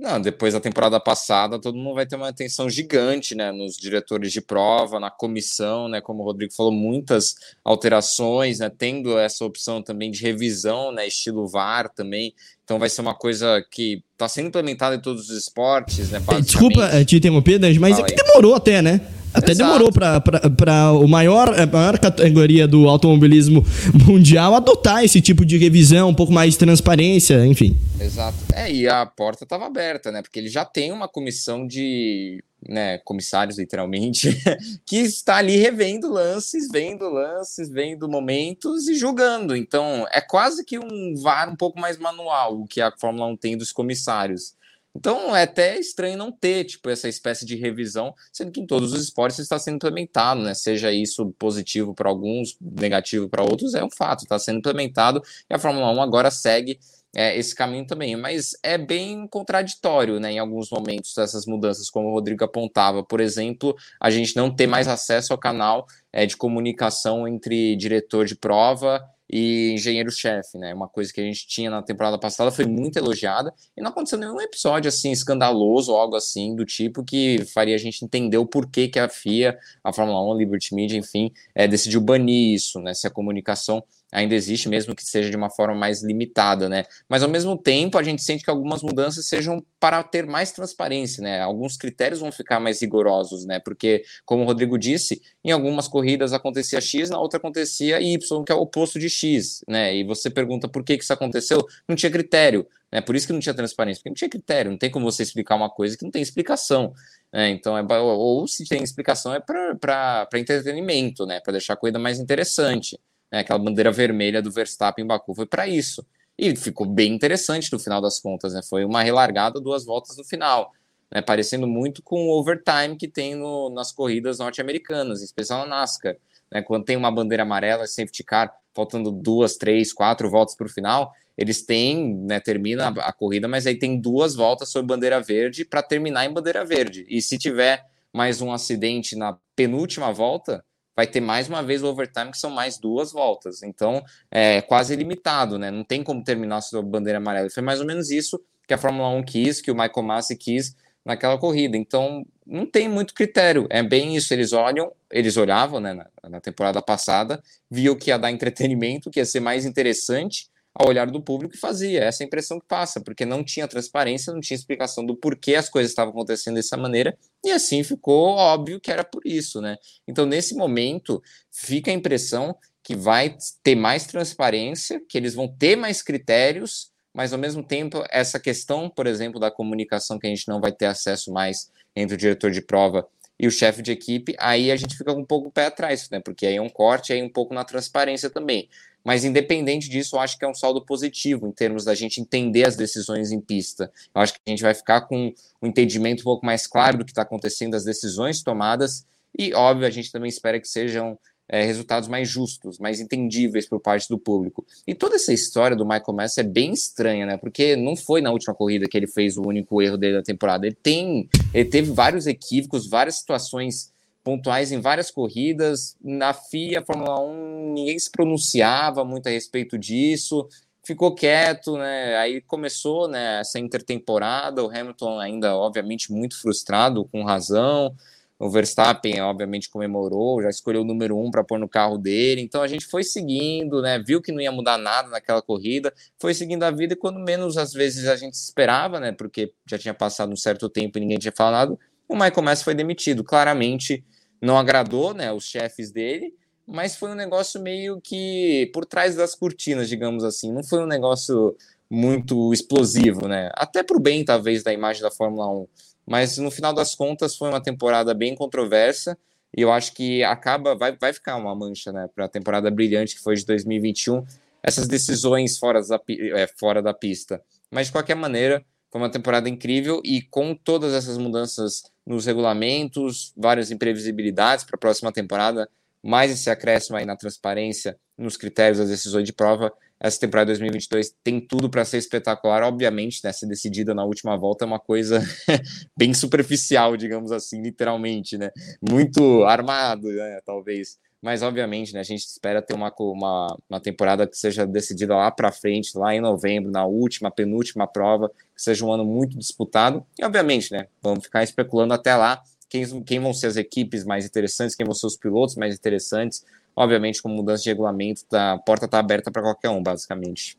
Não, depois da temporada passada, todo mundo vai ter uma atenção gigante, né, nos diretores de prova, na comissão, né, como o Rodrigo falou, muitas alterações, né, tendo essa opção também de revisão, né, estilo VAR também. Então vai ser uma coisa que está sendo implementada em todos os esportes, né, Desculpa eh, te interromper, mas é que demorou até, né? Até Exato. demorou para o maior, a maior categoria do automobilismo mundial adotar esse tipo de revisão, um pouco mais de transparência, enfim. Exato. É, e a porta estava aberta, né? Porque ele já tem uma comissão de né, comissários, literalmente, (laughs) que está ali revendo lances, vendo lances, vendo momentos e julgando. Então, é quase que um VAR um pouco mais manual, o que a Fórmula 1 tem dos comissários. Então é até estranho não ter tipo essa espécie de revisão, sendo que em todos os esportes está sendo implementado, né? Seja isso positivo para alguns, negativo para outros, é um fato, está sendo implementado e a Fórmula 1 agora segue é, esse caminho também. Mas é bem contraditório, né? Em alguns momentos essas mudanças, como o Rodrigo apontava, por exemplo, a gente não ter mais acesso ao canal é, de comunicação entre diretor de prova e engenheiro-chefe, né? Uma coisa que a gente tinha na temporada passada foi muito elogiada e não aconteceu nenhum episódio assim escandaloso ou algo assim do tipo que faria a gente entender o porquê que a FIA, a Fórmula 1, a Liberty Media, enfim, é, decidiu banir isso, né? Se a comunicação ainda existe, mesmo que seja de uma forma mais limitada, né? Mas ao mesmo tempo, a gente sente que algumas mudanças sejam para ter mais transparência, né? Alguns critérios vão ficar mais rigorosos, né? Porque, como o Rodrigo disse, em algumas corridas acontecia X, na outra acontecia Y, que é o oposto de X, né? E você pergunta por que, que isso aconteceu? Não tinha critério, né? Por isso que não tinha transparência, porque não tinha critério, não tem como você explicar uma coisa que não tem explicação. Né? Então, é, ou se tem explicação é para entretenimento, né? Para deixar a corrida mais interessante né, aquela bandeira vermelha do Verstappen em Baku foi para isso. E ficou bem interessante no final das contas, né? Foi uma relargada, duas voltas no final, né? Parecendo muito com o overtime que tem no, nas corridas norte-americanas, em especial na NASCAR. Né? Quando tem uma bandeira amarela, safety car, faltando duas, três, quatro voltas para o final, eles têm, né, termina a, a, corrida, mas aí tem duas voltas sobre bandeira verde para terminar em bandeira verde. E se tiver mais um acidente na penúltima volta, vai ter mais uma vez o overtime, que são mais duas voltas. Então, é quase limitado, né? Não tem como terminar a bandeira amarela. Foi mais ou menos isso que a Fórmula 1 quis, que o Michael Massi quis naquela corrida. Então, não tem muito critério. É bem isso. Eles olham, eles olhavam, né, na, na temporada passada, viam que ia dar entretenimento, que ia ser mais interessante ao olhar do público e fazia. Essa é a impressão que passa, porque não tinha transparência, não tinha explicação do porquê as coisas estavam acontecendo dessa maneira, e assim ficou óbvio que era por isso, né? Então, nesse momento, fica a impressão que vai ter mais transparência, que eles vão ter mais critérios, mas ao mesmo tempo, essa questão, por exemplo, da comunicação que a gente não vai ter acesso mais entre o diretor de prova e o chefe de equipe, aí a gente fica um pouco pé atrás, né? Porque aí é um corte, aí um pouco na transparência também. Mas independente disso, eu acho que é um saldo positivo em termos da gente entender as decisões em pista. Eu acho que a gente vai ficar com um entendimento um pouco mais claro do que está acontecendo, das decisões tomadas, e óbvio, a gente também espera que sejam é, resultados mais justos, mais entendíveis por parte do público. E toda essa história do Michael Messi é bem estranha, né? Porque não foi na última corrida que ele fez o único erro dele da temporada. Ele tem, ele teve vários equívocos, várias situações pontuais em várias corridas. Na FIA, Fórmula 1, ninguém se pronunciava muito a respeito disso, ficou quieto, né? Aí começou né, essa intertemporada, o Hamilton ainda, obviamente, muito frustrado, com razão. O Verstappen, obviamente, comemorou, já escolheu o número um para pôr no carro dele. Então a gente foi seguindo, né? Viu que não ia mudar nada naquela corrida, foi seguindo a vida e quando menos às vezes a gente esperava, né? Porque já tinha passado um certo tempo e ninguém tinha falado, o Michael Messi foi demitido. Claramente não agradou, né? Os chefes dele, mas foi um negócio meio que por trás das cortinas, digamos assim. Não foi um negócio muito explosivo, né? Até para o bem, talvez, da imagem da Fórmula 1 mas no final das contas foi uma temporada bem controversa e eu acho que acaba, vai, vai ficar uma mancha né, para a temporada brilhante que foi de 2021, essas decisões fora da, é, fora da pista. Mas de qualquer maneira, foi uma temporada incrível e com todas essas mudanças nos regulamentos, várias imprevisibilidades para a próxima temporada, mais esse acréscimo aí na transparência, nos critérios das decisões de prova, essa temporada 2022 tem tudo para ser espetacular. Obviamente, né, ser decidida na última volta é uma coisa (laughs) bem superficial, digamos assim, literalmente, né? Muito armado, né, talvez. Mas, obviamente, né, a gente espera ter uma, uma, uma temporada que seja decidida lá para frente, lá em novembro, na última, penúltima prova, que seja um ano muito disputado. E, obviamente, né, vamos ficar especulando até lá quem, quem vão ser as equipes mais interessantes, quem vão ser os pilotos mais interessantes Obviamente, com mudança de regulamento, tá, a porta está aberta para qualquer um, basicamente.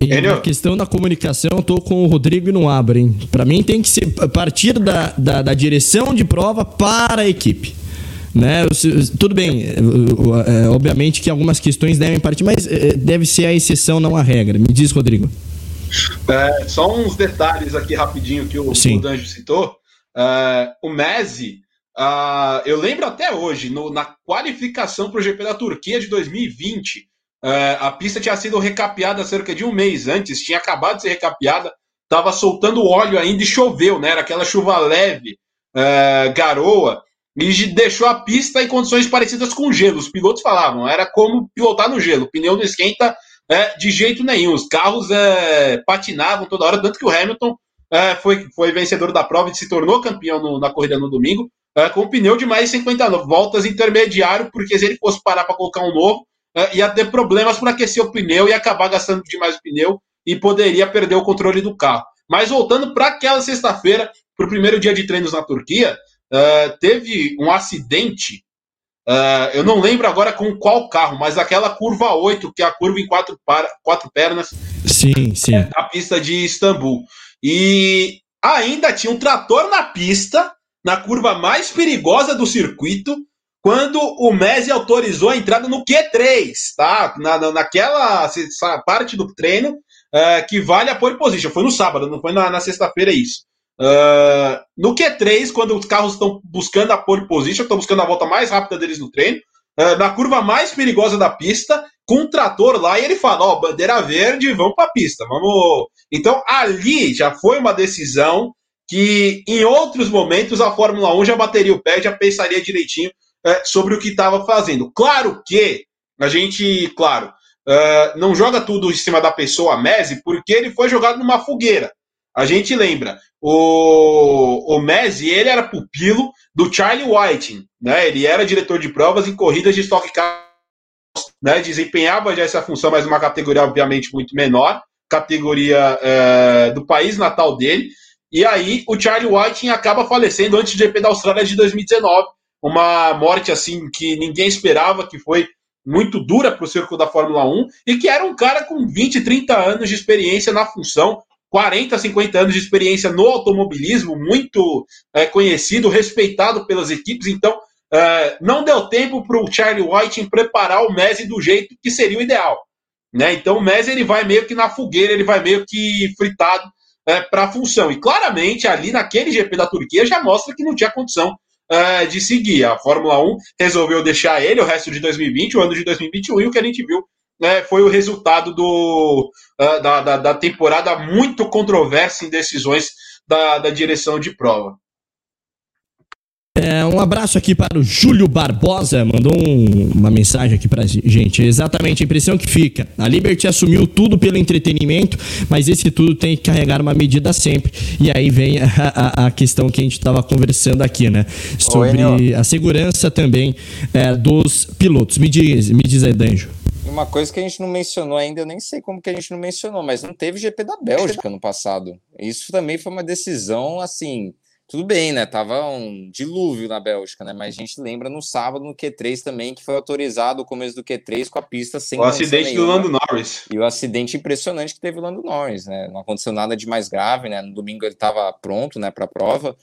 E a questão da comunicação, eu tô com o Rodrigo e não abrem. Para mim tem que ser partir da, da, da, direção de prova para a equipe. Né? Tudo bem, é, obviamente que algumas questões devem partir, mas é, deve ser a exceção, não a regra. Me diz, Rodrigo. É, só uns detalhes aqui rapidinho que o, o Danjo citou. É, o Messi Uh, eu lembro até hoje, no, na qualificação para o GP da Turquia de 2020, uh, eh, a pista tinha sido recapeada cerca de um mês antes, tinha acabado de ser recapeada, estava soltando óleo ainda e choveu, né? Era aquela chuva leve, uh, garoa, e deixou a pista em condições parecidas com gelo. Os pilotos falavam, era como pilotar no gelo, o pneu não esquenta é, de jeito nenhum, os carros é, patinavam toda hora, tanto que o Hamilton é, foi, foi vencedor da prova e se tornou campeão no, na corrida no domingo é, com um pneu de mais de 50 voltas intermediário, porque se ele fosse parar para colocar um novo, é, ia ter problemas para aquecer o pneu e acabar gastando demais o pneu e poderia perder o controle do carro. Mas voltando para aquela sexta-feira, para o primeiro dia de treinos na Turquia, é, teve um acidente. É, eu não lembro agora com qual carro, mas aquela curva 8, que é a curva em quatro, para, quatro pernas. Sim, sim. É, a pista de Istambul. E ainda tinha um trator na pista na curva mais perigosa do circuito, quando o Messi autorizou a entrada no Q3, tá? Na, na, naquela parte do treino uh, que vale a pole position. Foi no sábado, não foi na, na sexta-feira isso. Uh, no Q3, quando os carros estão buscando a pole position, estão buscando a volta mais rápida deles no treino, uh, na curva mais perigosa da pista, com um trator lá, e ele fala: Ó, oh, bandeira verde, vamos para a pista, vamos. Então ali já foi uma decisão que em outros momentos a Fórmula 1 já bateria o pé, já pensaria direitinho é, sobre o que estava fazendo. Claro que a gente, claro, não joga tudo em cima da pessoa Messi, porque ele foi jogado numa fogueira. A gente lembra, o, o Messi, ele era pupilo do Charlie Whiting, né? Ele era diretor de provas em corridas de Stock Car, né? Desempenhava já essa função, mas uma categoria obviamente muito menor, categoria é, do país natal dele. E aí o Charlie Whiting acaba falecendo antes do GP da Austrália de 2019. Uma morte assim que ninguém esperava, que foi muito dura para o circo da Fórmula 1 e que era um cara com 20, 30 anos de experiência na função, 40, 50 anos de experiência no automobilismo, muito é, conhecido, respeitado pelas equipes. Então, é, não deu tempo para o Charlie Whiting preparar o Messi do jeito que seria o ideal. Né? Então, o Messi ele vai meio que na fogueira, ele vai meio que fritado é, para a função. E claramente, ali naquele GP da Turquia, já mostra que não tinha condição é, de seguir. A Fórmula 1 resolveu deixar ele o resto de 2020, o ano de 2021, e o que a gente viu né, foi o resultado do, uh, da, da, da, temporada muito controversa em decisões da, da direção de prova. É, um abraço aqui para o Júlio Barbosa, mandou um, uma mensagem aqui para gente. Exatamente a impressão que fica. A Liberty assumiu tudo pelo entretenimento, mas esse tudo tem que carregar uma medida sempre. E aí vem a, a, a questão que a gente estava conversando aqui, né? Sobre Oi, a segurança também é, dos pilotos. Me diz, me diz aí, Danjo. Uma coisa que a gente não mencionou ainda, eu nem sei como que a gente não mencionou, mas não teve GP da Bélgica no passado. Isso também foi uma decisão, assim, tudo bem, né? Tava um dilúvio na Bélgica, né? Mas a gente lembra no sábado no Q3 também que foi autorizado o começo do Q3 com a pista sem O acidente nenhuma. do Lando Norris. E o acidente impressionante que teve o Lando Norris, né? Não aconteceu nada de mais grave, né? No domingo ele estava pronto, né, para a prova.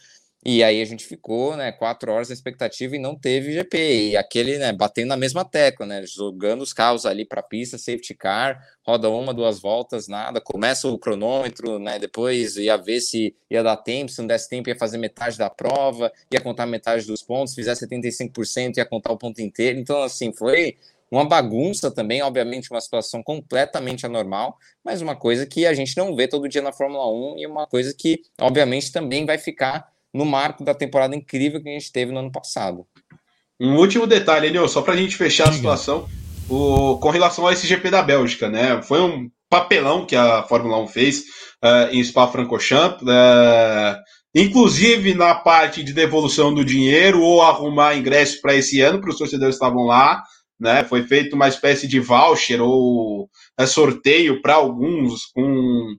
E aí a gente ficou, né, quatro horas na expectativa e não teve GP. E aquele, né, batendo na mesma tecla, né, jogando os carros ali para a pista, safety car, roda uma, duas voltas, nada. Começa o cronômetro, né, depois ia ver se ia dar tempo, se não desse tempo ia fazer metade da prova, ia contar metade dos pontos, fizer 75% ia contar o ponto inteiro. Então, assim, foi uma bagunça também, obviamente, uma situação completamente anormal, mas uma coisa que a gente não vê todo dia na Fórmula 1 e uma coisa que, obviamente, também vai ficar no marco da temporada incrível que a gente teve no ano passado. Um último detalhe, Enio, só para a gente fechar a situação, o, com relação ao SGP da Bélgica, né? Foi um papelão que a Fórmula 1 fez uh, em Spa-Francorchamps, uh, inclusive na parte de devolução do dinheiro ou arrumar ingresso para esse ano para os torcedores que estavam lá, né? Foi feito uma espécie de voucher ou uh, sorteio para alguns com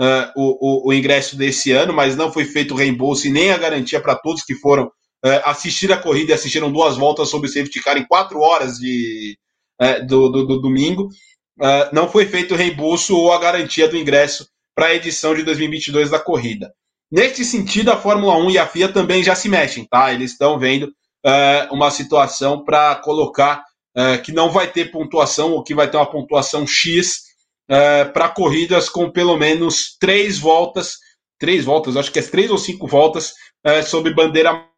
uh, o, o, o, ingresso desse ano, mas não foi feito o reembolso e nem a garantia para todos que foram uh, assistir a corrida e assistiram duas voltas sobre o safety car em quatro horas de, uh, do, do, do, domingo. não foi feito o reembolso ou a garantia do ingresso para a edição de 2022 da corrida. Neste sentido, a Fórmula 1 e a FIA também já se mexem, tá? Eles estão vendo uma situação para colocar que não vai ter pontuação, ou que vai ter uma pontuação X é, para corridas com pelo menos três voltas, três voltas, acho que é três ou cinco voltas é, sob bandeira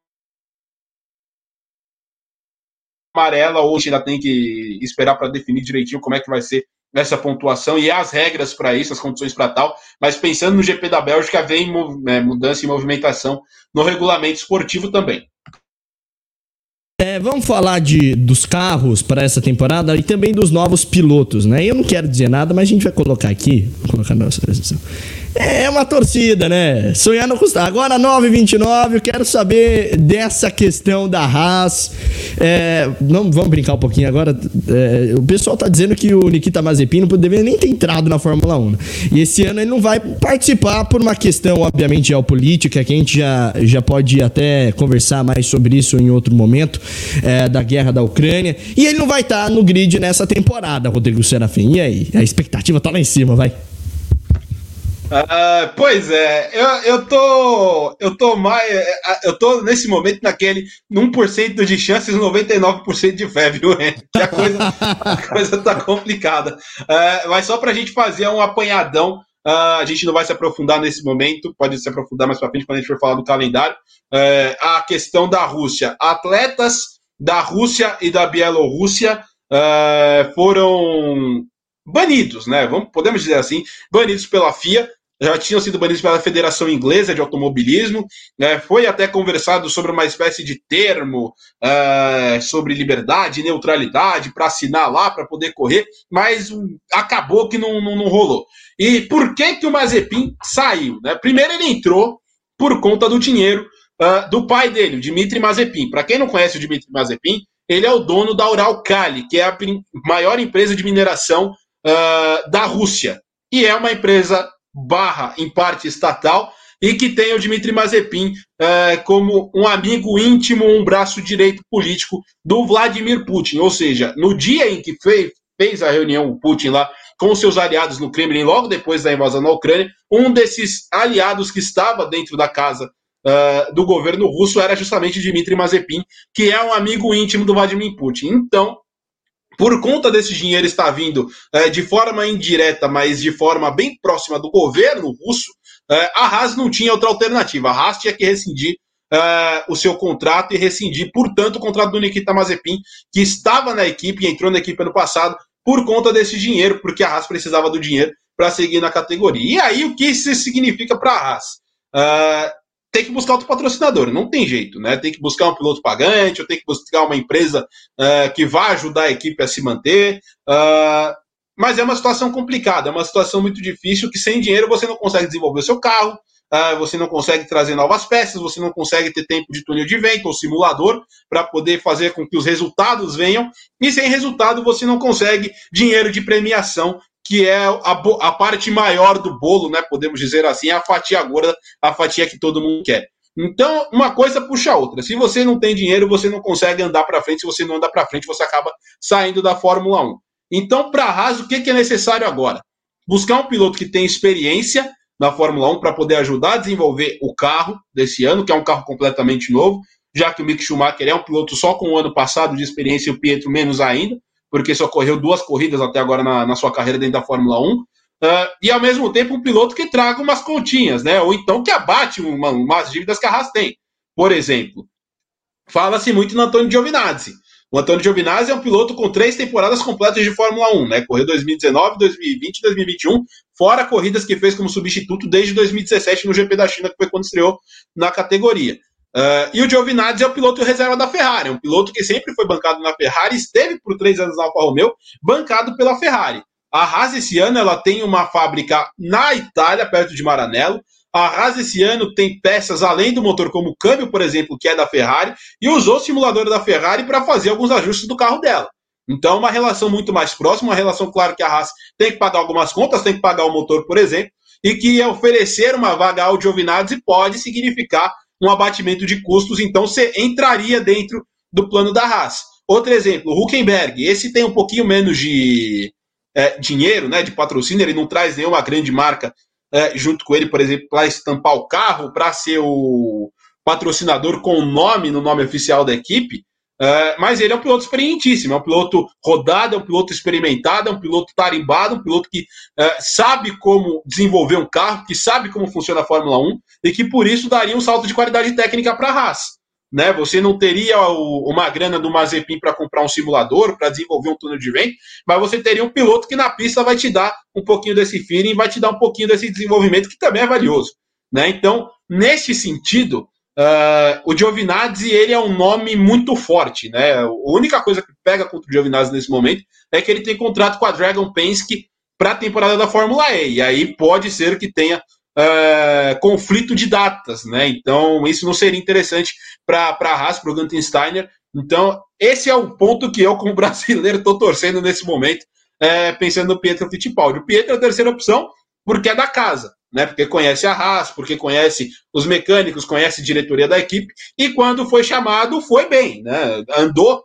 amarela, ou ainda tem que esperar para definir direitinho como é que vai ser essa pontuação e as regras para isso, as condições para tal. Mas pensando no GP da Bélgica, vem é, mudança e movimentação no regulamento esportivo também. É, vamos falar de, dos carros para essa temporada e também dos novos pilotos, né? Eu não quero dizer nada, mas a gente vai colocar aqui, vou colocar na nossa apresentação. É uma torcida, né? Sonhar não custa. Agora 9h29, eu quero saber dessa questão da Haas. É, não, vamos brincar um pouquinho agora. É, o pessoal tá dizendo que o Nikita Mazepin não deveria nem ter entrado na Fórmula 1. Né? E esse ano ele não vai participar por uma questão, obviamente, geopolítica, que a gente já, já pode até conversar mais sobre isso em outro momento, é, da guerra da Ucrânia. E ele não vai estar tá no grid nessa temporada, Rodrigo Serafim. E aí? A expectativa tá lá em cima, vai. Uh, pois é, eu, eu tô. Eu tô mais. É, eu tô nesse momento naquele 1% de chances, 99% de fé, viu, a coisa, a coisa tá complicada. Uh, mas só pra gente fazer um apanhadão. Uh, a gente não vai se aprofundar nesse momento, pode se aprofundar mais para frente quando a gente for falar do calendário. a questão da Rússia. Atletas da Rússia e da Bielorrússia foram banidos, né? Vamos, podemos dizer assim, banidos pela FIA já tinham sido banidos pela Federação Inglesa de Automobilismo. Né? Foi até conversado sobre uma espécie de termo uh, sobre liberdade, neutralidade, para assinar lá, para poder correr, mas acabou que não, não, não, rolou. E por que, que o Mazepin saiu? Né? Primeiro, ele entrou por conta do dinheiro uh, do pai dele, o Dmitry Mazepin. Para quem não conhece o Dmitry Mazepin, ele é o dono da Uralkali, que é a maior empresa de mineração uh, da Rússia. E é uma empresa barra, em parte, estatal, e que tem o Dmitry Mazepin é, como um amigo íntimo, um braço direito político do Vladimir Putin. Ou seja, no dia em que fez, fez a reunião o Putin lá com seus aliados no Kremlin, logo depois da invasão na Ucrânia, um desses aliados que estava dentro da casa uh, do governo russo era justamente Dmitry Mazepin, que é um amigo íntimo do Vladimir Putin. Então, por conta desse dinheiro estar vindo é, de forma indireta, mas de forma bem próxima do governo russo, é, a Haas não tinha outra alternativa. A Haas tinha que rescindir é, o seu contrato e rescindir, portanto, o contrato do Nikita Mazepin, que estava na equipe e entrou na equipe ano passado, por conta desse dinheiro, porque a Haas precisava do dinheiro para seguir na categoria. E aí, o que isso significa para a Haas? Tem que buscar outro patrocinador, não tem jeito, né? Tem que buscar um piloto pagante, ou tem que buscar uma empresa uh, que vá ajudar a equipe a se manter. Uh, mas é uma situação complicada, é uma situação muito difícil que sem dinheiro você não consegue desenvolver o seu carro, uh, você não consegue trazer novas peças, você não consegue ter tempo de túnel de vento ou simulador para poder fazer com que os resultados venham, e sem resultado você não consegue dinheiro de premiação que é a, a, parte maior do bolo, né? Podemos dizer assim, a fatia gorda, a fatia que todo mundo quer. Então, uma coisa puxa a outra. Se você não tem dinheiro, você não consegue andar para frente. Se você não anda para frente, você acaba saindo da Fórmula 1. Então, para a Haas, o que, que é necessário agora? Buscar um piloto que tem experiência na Fórmula 1 para poder ajudar a desenvolver o carro desse ano, que é um carro completamente novo, já que o Mick Schumacher é um piloto só com o ano passado de experiência e o Pietro menos ainda porque só correu duas corridas até agora na, na sua carreira dentro da Fórmula 1. Uh, ah, e ao mesmo tempo um piloto que traga umas continhas, né? Ou então que abate uma, umas dívidas que a Haas tem. Por exemplo, fala-se muito no Antônio Giovinazzi. O Antônio Giovinazzi é um piloto com três temporadas completas de Fórmula 1, né? Correu 2019, 2020 e 2021, fora corridas que fez como substituto desde 2017 no GP da China, que foi quando estreou na categoria. Uh, e o Giovinazzi é o piloto reserva da Ferrari, um piloto que sempre foi bancado na Ferrari, esteve por três anos na Alfa Romeo, bancado pela Ferrari. A Haas esse ano ela tem uma fábrica na Itália, perto de Maranello. A Haas esse ano tem peças além do motor, como o câmbio, por exemplo, que é da Ferrari, e usou o simulador da Ferrari para fazer alguns ajustes do carro dela. Então, uma relação muito mais próxima, uma relação, claro, que a Haas tem que pagar algumas contas, tem que pagar o motor, por exemplo, e que oferecer uma vaga ao Giovinazzi pode significar um abatimento de custos, então você entraria dentro do plano da Haas. Outro exemplo, o Huckenberg, esse tem um pouquinho menos de é, dinheiro, né, de patrocínio, ele não traz nenhuma grande marca é, junto com ele, por exemplo, para estampar o carro, para ser o patrocinador com o nome no nome oficial da equipe, é, mas ele é um piloto experientíssimo, é um piloto rodado, é um piloto experimentado, é um piloto tarimbado, um piloto que é, sabe como desenvolver um carro, que sabe como funciona a Fórmula 1 e que por isso daria um salto de qualidade técnica para a Haas. Né? Você não teria o, uma grana do Mazepin para comprar um simulador, para desenvolver um túnel de vento, mas você teria um piloto que na pista vai te dar um pouquinho desse feeling, vai te dar um pouquinho desse desenvolvimento que também é valioso. Né? Então, nesse sentido, Uh, o Giovinazzi ele é um nome muito forte, né? A única coisa que pega contra o Giovinazzi nesse momento é que ele tem contrato com a Dragon Penske para a temporada da Fórmula E. E aí pode ser que tenha uh, conflito de datas, né? Então isso não seria interessante para a Haas, para o Gunter Steiner. Então esse é o ponto que eu, como (laughs) brasileiro, estou torcendo nesse momento, uh, pensando no Pietro Fittipaldi. O Pietro é a terceira opção porque é da casa né? Porque conhece a Haas, porque conhece os mecânicos, conhece a diretoria da equipe, e quando foi chamado, foi bem, né? Andou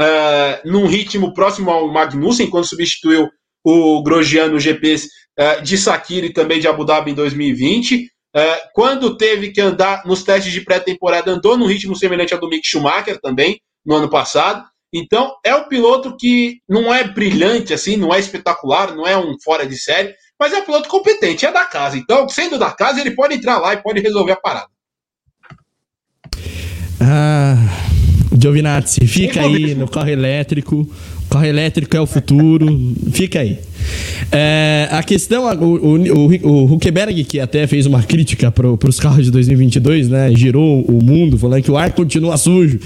uh, num ritmo próximo ao Magnussen, quando substituiu o Grosjean no GPs uh, de Sakira e também de Abu Dhabi em 2020. Uh, eh, quando teve que andar nos testes de pré-temporada, andou num ritmo semelhante ao do Mick Schumacher também, no ano passado. Então, é um piloto que não é brilhante assim, não é espetacular, não é um fora de série, mas é piloto competente, é da casa. Então, sendo da casa, ele pode entrar lá e pode resolver a parada. Ah, Giovinazzi, fica aí no carro elétrico. Carro elétrico é o futuro. Fica aí. É, a questão, o, o, o, Huckenberg, que até fez uma crítica para os carros de 2022, né? Girou o mundo, falando que o ar continua sujo,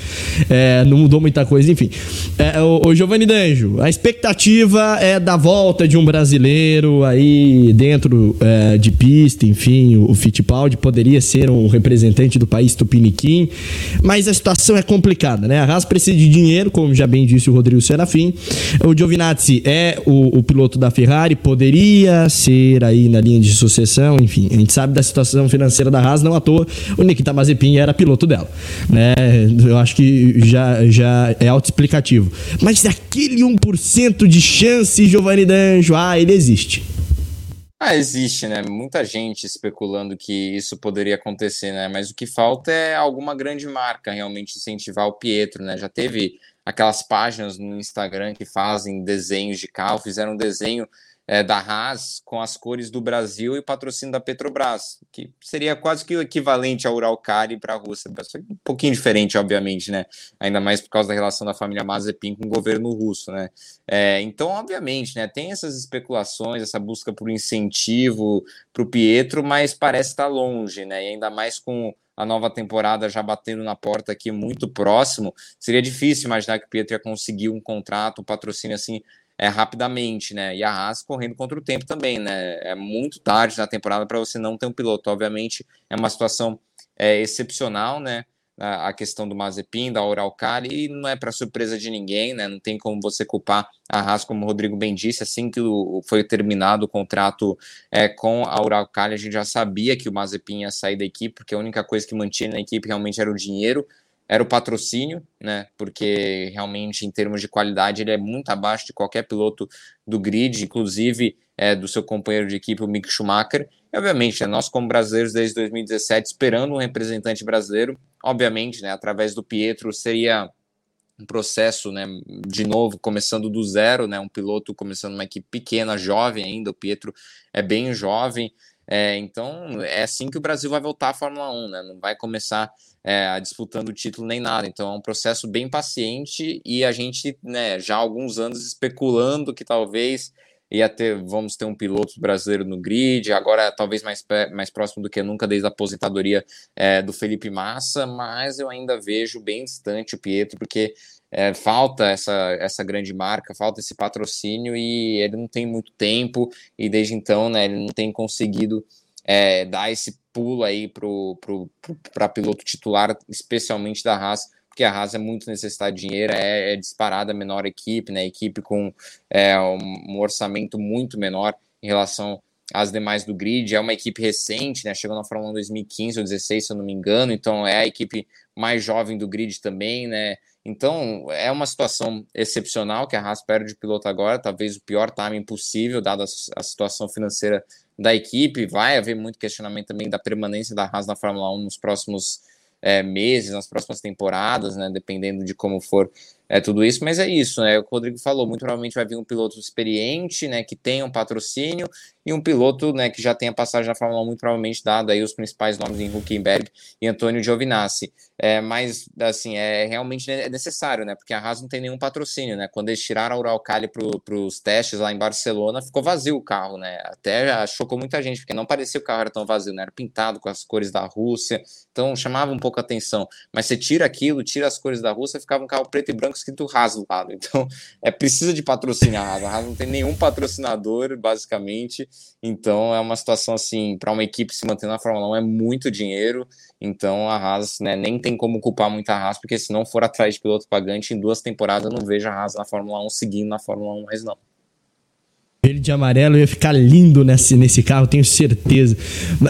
é, não mudou muita coisa, enfim. É, o, o Giovanni Danjo, a expectativa é da volta de um brasileiro aí dentro é, de pista, enfim, o, o Fittipaldi poderia ser um representante do país tupiniquim, mas a situação é complicada, né? A Haas precisa de dinheiro, como já bem disse o Rodrigo Serafim. O Giovinazzi é o, o piloto da da Ferrari poderia ser aí na linha de sucessão, enfim, a gente sabe da situação financeira da Haas, não à toa o Nikita Mazepin era piloto dela, né? Eu acho que já, já é autoexplicativo. Mas aquele 1% de chance, Giovanni D'Anjo, ah, ele existe. Ah, existe, né? Muita gente especulando que isso poderia acontecer, né? Mas o que falta é alguma grande marca realmente incentivar o Pietro, né? Já teve aquelas páginas no Instagram que fazem desenhos de carro, fizeram um desenho é, da Haas com as cores do Brasil e patrocínio da Petrobras, que seria quase que o equivalente ao Uralcari para a Rússia, um pouquinho diferente, obviamente, né? Ainda mais por causa da relação da família Mazepin com o governo russo, né? É, então, obviamente, né? Tem essas especulações, essa busca por incentivo para o Pietro, mas parece estar longe, né? E ainda mais com a nova temporada já batendo na porta aqui muito próximo, seria difícil imaginar que o Pietro ia conseguir um contrato, um patrocínio assim é, rapidamente, né? E a Haas correndo contra o tempo também, né? É muito tarde na temporada para você não ter um piloto. Obviamente é uma situação é, excepcional, né? A, a questão do Mazepin, da Uralcali, e não é para surpresa de ninguém, né? Não tem como você culpar a Haas, como o Rodrigo bem disse, assim que o, foi terminado o contrato é, com a Uralcali, a gente já sabia que o Mazepin ia sair da equipe, porque a única coisa que mantinha na equipe realmente era o dinheiro era o patrocínio, né? Porque realmente, em termos de qualidade, ele é muito abaixo de qualquer piloto do grid, inclusive é, do seu companheiro de equipe, o Mick Schumacher. E, obviamente, né, nós, como brasileiros, desde 2017, esperando um representante brasileiro, obviamente, né, através do Pietro, seria um processo, né, de novo, começando do zero, né, um piloto começando uma equipe pequena, jovem ainda, o Pietro é bem jovem, é, então é assim que o Brasil vai voltar à Fórmula 1, né, não vai começar é, disputando o título nem nada. Então é um processo bem paciente e a gente, né, já há alguns anos especulando que talvez ia ter, vamos ter um piloto brasileiro no grid, agora talvez mais, mais próximo do que nunca desde a aposentadoria é, do Felipe Massa, mas eu ainda vejo bem distante o Pietro, porque é, falta essa, essa grande marca, falta esse patrocínio e ele não tem muito tempo e desde então né, ele não tem conseguido é, dar esse pulo aí para piloto titular, especialmente da Haas, porque a Haas é muito necessitada de dinheiro, é, é disparada a menor equipe, né? Equipe com é, um, orçamento muito menor em relação às demais do grid. É uma equipe recente, né? Chegou na Fórmula 1 2015 ou 2016, se eu não me engano, então é a equipe mais jovem do grid também, né? Então é uma situação excepcional que a Haas perde de piloto agora, talvez o pior timing possível, dada a situação financeira da equipe. Vai haver muito questionamento também da permanência da Haas na Fórmula 1 nos próximos é, meses, nas próximas temporadas, né? Dependendo de como for é tudo isso, mas é isso, né? O Rodrigo falou, muito provavelmente vai vir um piloto experiente, né, que tenha um patrocínio e um piloto, né, que já tenha passagem na Fórmula 1, muito provavelmente dado aí os principais nomes em Huckenberg e Antônio Giovinazzi. É, mas, assim, é realmente necessário, né, porque a Haas não tem nenhum patrocínio, né? Quando eles tiraram a Uralcali para os testes lá em Barcelona, ficou vazio o carro, né? Até chocou muita gente, porque não parecia que o carro era tão vazio, né? Era pintado com as cores da Rússia, então chamava um pouco a atenção. Mas você tira aquilo, tira as cores da Rússia, ficava um carro preto e branco escrito Haas do lado. Então, é precisa de patrocinar a Haas. A não tem nenhum patrocinador, basicamente. Então, é uma situação assim, para uma equipe se manter na Fórmula 1 é muito dinheiro. Então, a Haas né, nem tem como culpar muito a Haas, porque se não for atrás de piloto pagante, em duas temporadas eu não vejo a Haas na Fórmula 1 seguindo na Fórmula 1 mais não. Verde e amarelo ia ficar lindo nesse, nesse carro, tenho certeza.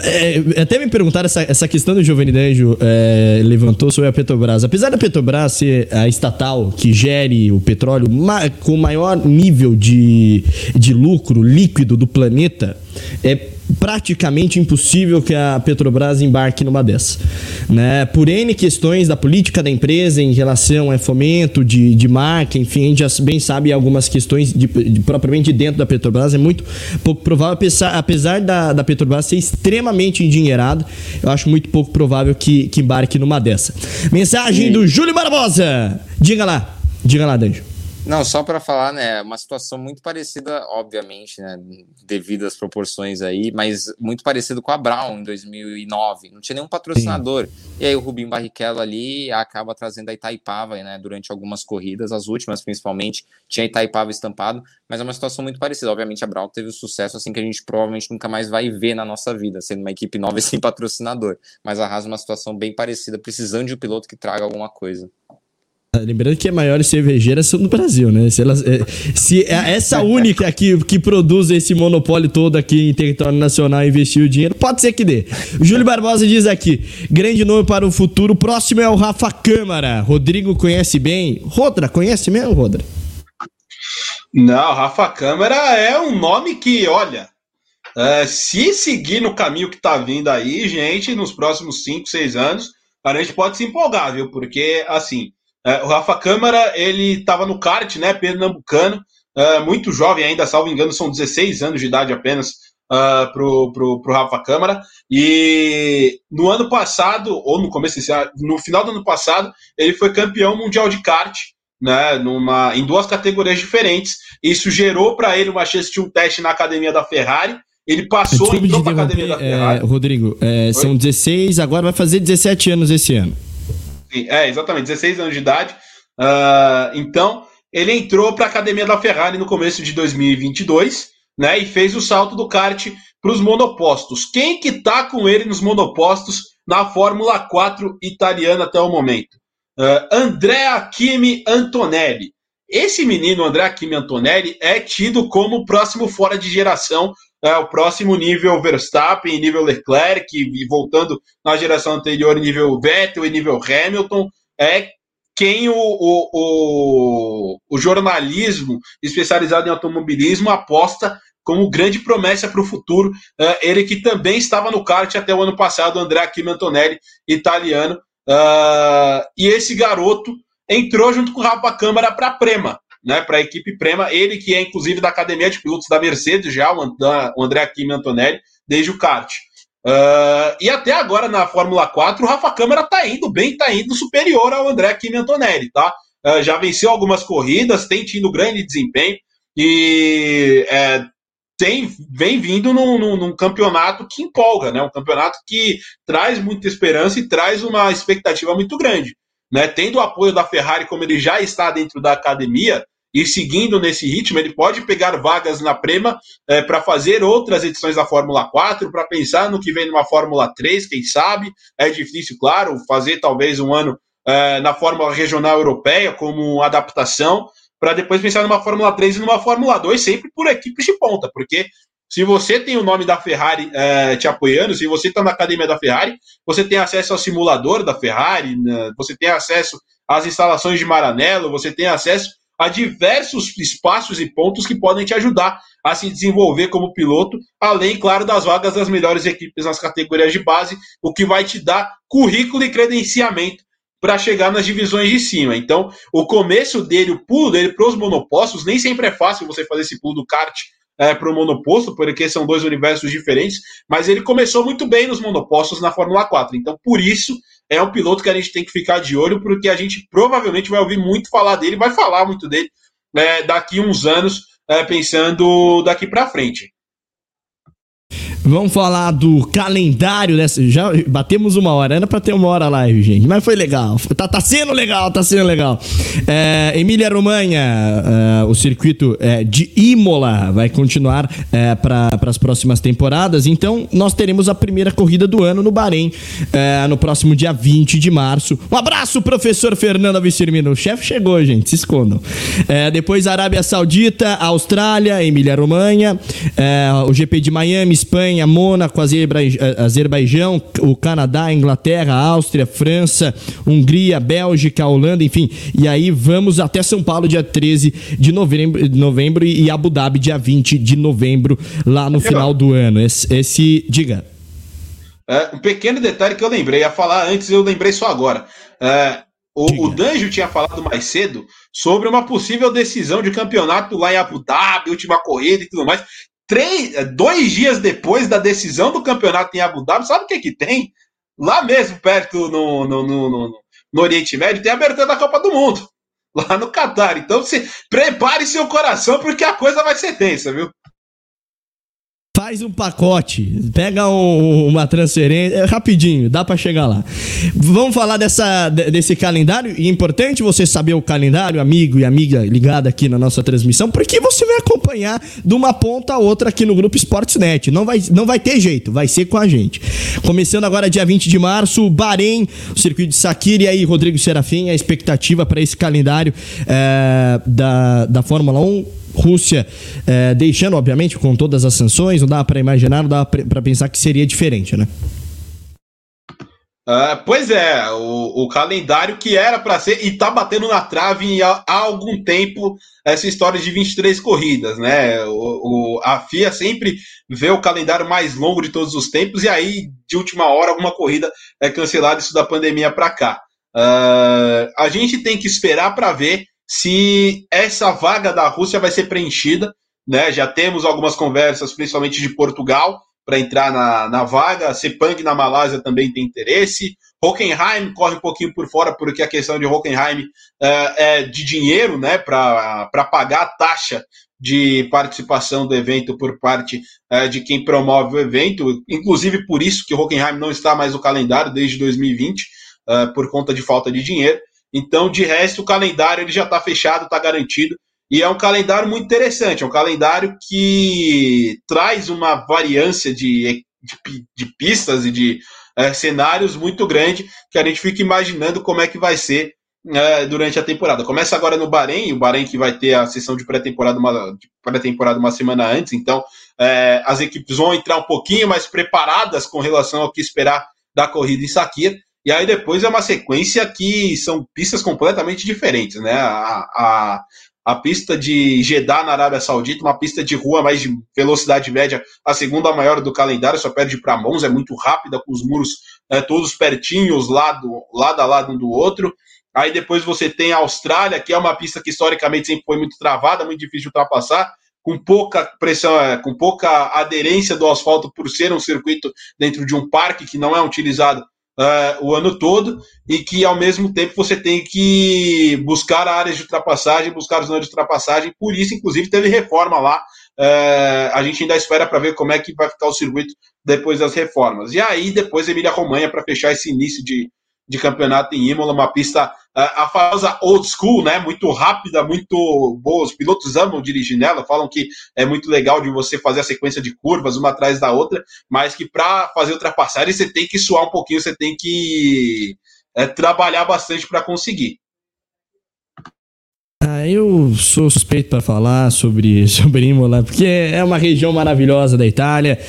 É, até me perguntaram essa, essa questão do Giovanni D'Angelo é, levantou sobre a Petrobras. Apesar da Petrobras ser a estatal que gere o petróleo com o maior nível de, de lucro líquido do planeta, é praticamente impossível que a Petrobras embarque numa dessa. Né? Por N questões da política da empresa em relação a fomento de, de marca, enfim, a gente já bem sabe algumas questões de, de, propriamente dentro da Petrobras, é muito pouco provável, apesar, apesar da, da Petrobras ser extremamente endinheirada, eu acho muito pouco provável que, que embarque numa dessa. Mensagem do Júlio Barbosa! Diga lá, diga lá, Danjo. Não, só para falar, né, uma situação muito parecida, obviamente, né, devido às proporções aí, mas muito parecido com a Brown em 2009. Não tinha nenhum patrocinador. Sim. E aí o Rubinho Barrichello ali acaba trazendo a Itaipava, né, durante algumas corridas, as últimas principalmente, tinha a Itaipava estampado, mas é uma situação muito parecida. Obviamente a Brown teve o sucesso assim que a gente provavelmente nunca mais vai ver na nossa vida, sendo uma equipe nova (laughs) e sem patrocinador. Mas a Haas é uma situação bem parecida, precisando de um piloto que traga alguma coisa. Lembrando que as maiores cervejeiras são do Brasil, né? Se, elas, é, se é essa única aqui que produz esse monopólio todo aqui em território nacional investir o dinheiro, pode ser que dê. O Júlio Barbosa diz aqui: grande nome para o futuro. próximo é o Rafa Câmara. Rodrigo conhece bem. Rodra, conhece mesmo, Rodra? Não, Rafa Câmara é um nome que, olha, é, se seguir no caminho que tá vindo aí, gente, nos próximos 5, 6 anos, a gente pode se empolgar, viu? Porque, assim, é, o Rafa Câmara, ele estava no kart, né, pernambucano, é, muito jovem ainda, salvo engano, são 16 anos de idade apenas uh, pro, pro, pro Rafa Câmara. E no ano passado, ou no começo desse ano, no final do ano passado, ele foi campeão mundial de kart, né, numa, em duas categorias diferentes. Isso gerou para ele uma chance de um teste na academia da Ferrari. Ele passou, Desculpa entrou para academia da Ferrari. É, Rodrigo, é, são 16, agora vai fazer 17 anos esse ano. Sim, é, exatamente, 16 anos de idade. Uh, então, ele entrou para a academia da Ferrari no começo de 2022, né? E fez o salto do kart para os monopostos. Quem que tá com ele nos monopostos na Fórmula 4 italiana até o momento? Uh, Andrea Kimi Antonelli. Esse menino, Andrea Kimi Antonelli, é tido como o próximo fora de geração, é, o próximo nível Verstappen, nível Leclerc, e voltando na geração anterior, nível Vettel e nível Hamilton. É quem o, o, o, o jornalismo especializado em automobilismo aposta como grande promessa para o futuro. Uh, ele que também estava no kart até o ano passado, André Kimi Antonelli, italiano. Uh, e esse garoto entrou junto com o Rafa Câmara para a Prema, né, para a equipe Prema. Ele que é inclusive da academia de pilotos da Mercedes já, o André Kimi Antonelli, desde o kart. Uh, e até agora na Fórmula 4, o Rafa Câmara está indo bem, está indo superior ao André Kimi Antonelli, tá? Uh, já venceu algumas corridas, tem tido grande desempenho e é, tem, vem vindo num, num, num, campeonato que empolga, né? Um campeonato que traz muita esperança e traz uma expectativa muito grande. Né? Tendo o apoio da Ferrari, como ele já está dentro da academia, e seguindo nesse ritmo, ele pode pegar vagas na Prema é, para fazer outras edições da Fórmula 4, para pensar no que vem numa Fórmula 3, quem sabe. É difícil, claro, fazer talvez um ano é, na Fórmula Regional Europeia como adaptação, para depois pensar numa Fórmula 3 e numa Fórmula 2, sempre por equipes de ponta, porque se você tem o nome da Ferrari é, te apoiando, se você está na academia da Ferrari, você tem acesso ao simulador da Ferrari, né, você tem acesso às instalações de Maranello, você tem acesso a diversos espaços e pontos que podem te ajudar a se desenvolver como piloto, além, claro, das vagas das melhores equipes nas categorias de base, o que vai te dar currículo e credenciamento para chegar nas divisões de cima. Então, o começo dele, o pulo dele para os monopostos, nem sempre é fácil você fazer esse pulo do kart é, para o monoposto, porque são dois universos diferentes, mas ele começou muito bem nos monopostos na Fórmula 4. Então, por isso, é um piloto que a gente tem que ficar de olho, porque a gente provavelmente vai ouvir muito falar dele, vai falar muito dele é, daqui uns anos, é, pensando daqui para frente. Vamos falar do calendário dessa. Já batemos uma hora, era pra ter uma hora live, gente. Mas foi legal. Tá, tá sendo legal, tá sendo legal. É, Emília Romanha, é, o circuito é, de Imola vai continuar é, para as próximas temporadas. Então, nós teremos a primeira corrida do ano no Bahrein, é, no próximo dia 20 de março. Um abraço, professor Fernando Vicirmino. O chefe chegou, gente, se escondam. É, depois, Arábia Saudita, Austrália, Emília Romanha, é, o GP de Miami, Espanha. Espanha, Mônaco, Azerbaijão, o Canadá, Inglaterra, Áustria, França, Hungria, Bélgica, Holanda, enfim. E aí vamos até São Paulo, dia 13 de novembro, novembro e Abu Dhabi, dia 20 de novembro, lá no final do ano. Esse, esse diga. É, um pequeno detalhe que eu lembrei, a falar antes, eu lembrei só agora. É, o, o Danjo tinha falado mais cedo sobre uma possível decisão de campeonato lá em Abu Dhabi, última corrida e tudo mais três, é, dois dias depois da decisão do campeonato em Abu Dhabi, sabe o que que tem? Lá mesmo, perto no, no, no, no, no Oriente Médio, tem a abertura da Copa do Mundo. (laughs) Lá no Catar. Então, se, prepare seu coração, porque a coisa vai ser tensa, viu? Faz um pacote, pega um, uma transferência, é rapidinho, dá para chegar lá. Vamos falar dessa, desse calendário. E é importante você saber o calendário, amigo e amiga ligada aqui na nossa transmissão, porque você vai acompanhar de uma ponta a outra aqui no Grupo Sportsnet. Não vai, não vai ter jeito, vai ser com a gente. Começando agora dia 20 de março, Bahrein, o circuito de Sakir e aí Rodrigo Serafim, a expectativa para esse calendário é, da, da Fórmula 1 Rússia é, deixando, obviamente, com todas as sanções, não dá para imaginar, não dá para pensar que seria diferente, né? Uh, pois é, o, o, calendário que era para ser, e tá batendo na trave há, há, algum tempo essa história de 23 corridas, né? O, o, a FIA sempre vê o calendário mais longo de todos os tempos, e aí, de última hora, alguma corrida é cancelada, isso da pandemia para cá. Uh, a gente tem que esperar para ver se essa vaga da Rússia vai ser preenchida. Né? Já temos algumas conversas, principalmente de Portugal, para entrar na, na vaga. Sepang na Malásia também tem interesse. Hockenheim corre um pouquinho por fora, porque a questão de Hockenheim é, é de dinheiro, né, para pagar a taxa de participação do evento por parte uh, de quem promove o evento, inclusive por isso que Hockenheim não está mais no calendário desde 2020, uh, por conta de falta de dinheiro. Então, de resto, o calendário ele já está fechado, está garantido, e é um calendário muito interessante, é um calendário que traz uma variância de, de, de pistas e de uh, cenários muito grande, que a gente fica imaginando como é que vai ser é, durante a temporada. Começa agora no Bahrein, o Bahrein que vai ter a sessão de pré-temporada uma, pré-temporada uma semana antes, então é, as equipes vão entrar um pouquinho mais preparadas com relação ao que esperar da corrida em Sakir. E aí depois é uma sequência que são pistas completamente diferentes, né? A, a, a pista de Jeddah na Arábia Saudita, uma pista de rua mais de velocidade média, a segunda maior do calendário, só perde para Mons, é muito rápida, com os muros é, todos pertinhos, lado, lado a lado um do outro. Aí depois você tem a Austrália, que é uma pista que historicamente sempre foi muito travada, muito difícil de ultrapassar, com pouca pressão, é, com pouca aderência do asfalto por ser um circuito dentro de um parque que não é utilizado uh, o ano todo e que ao mesmo tempo você tem que buscar áreas de ultrapassagem, buscar zonas de ultrapassagem. Por isso, inclusive, teve reforma lá. Uh, a gente ainda espera para ver como é que vai ficar o circuito depois das reformas. E aí, depois, Emília Romanha para fechar esse início de, de campeonato em Imola, uma pista, a famosa old school, né? Muito rápida, muito boa. Os pilotos amam dirigir nela, falam que é muito legal de você fazer a sequência de curvas uma atrás da outra, mas que para fazer ultrapassagem você tem que suar um pouquinho, você tem que é, trabalhar bastante para conseguir. Ah, eu sou suspeito para falar sobre, (laughs) sobre Imola, porque é uma região maravilhosa da Itália,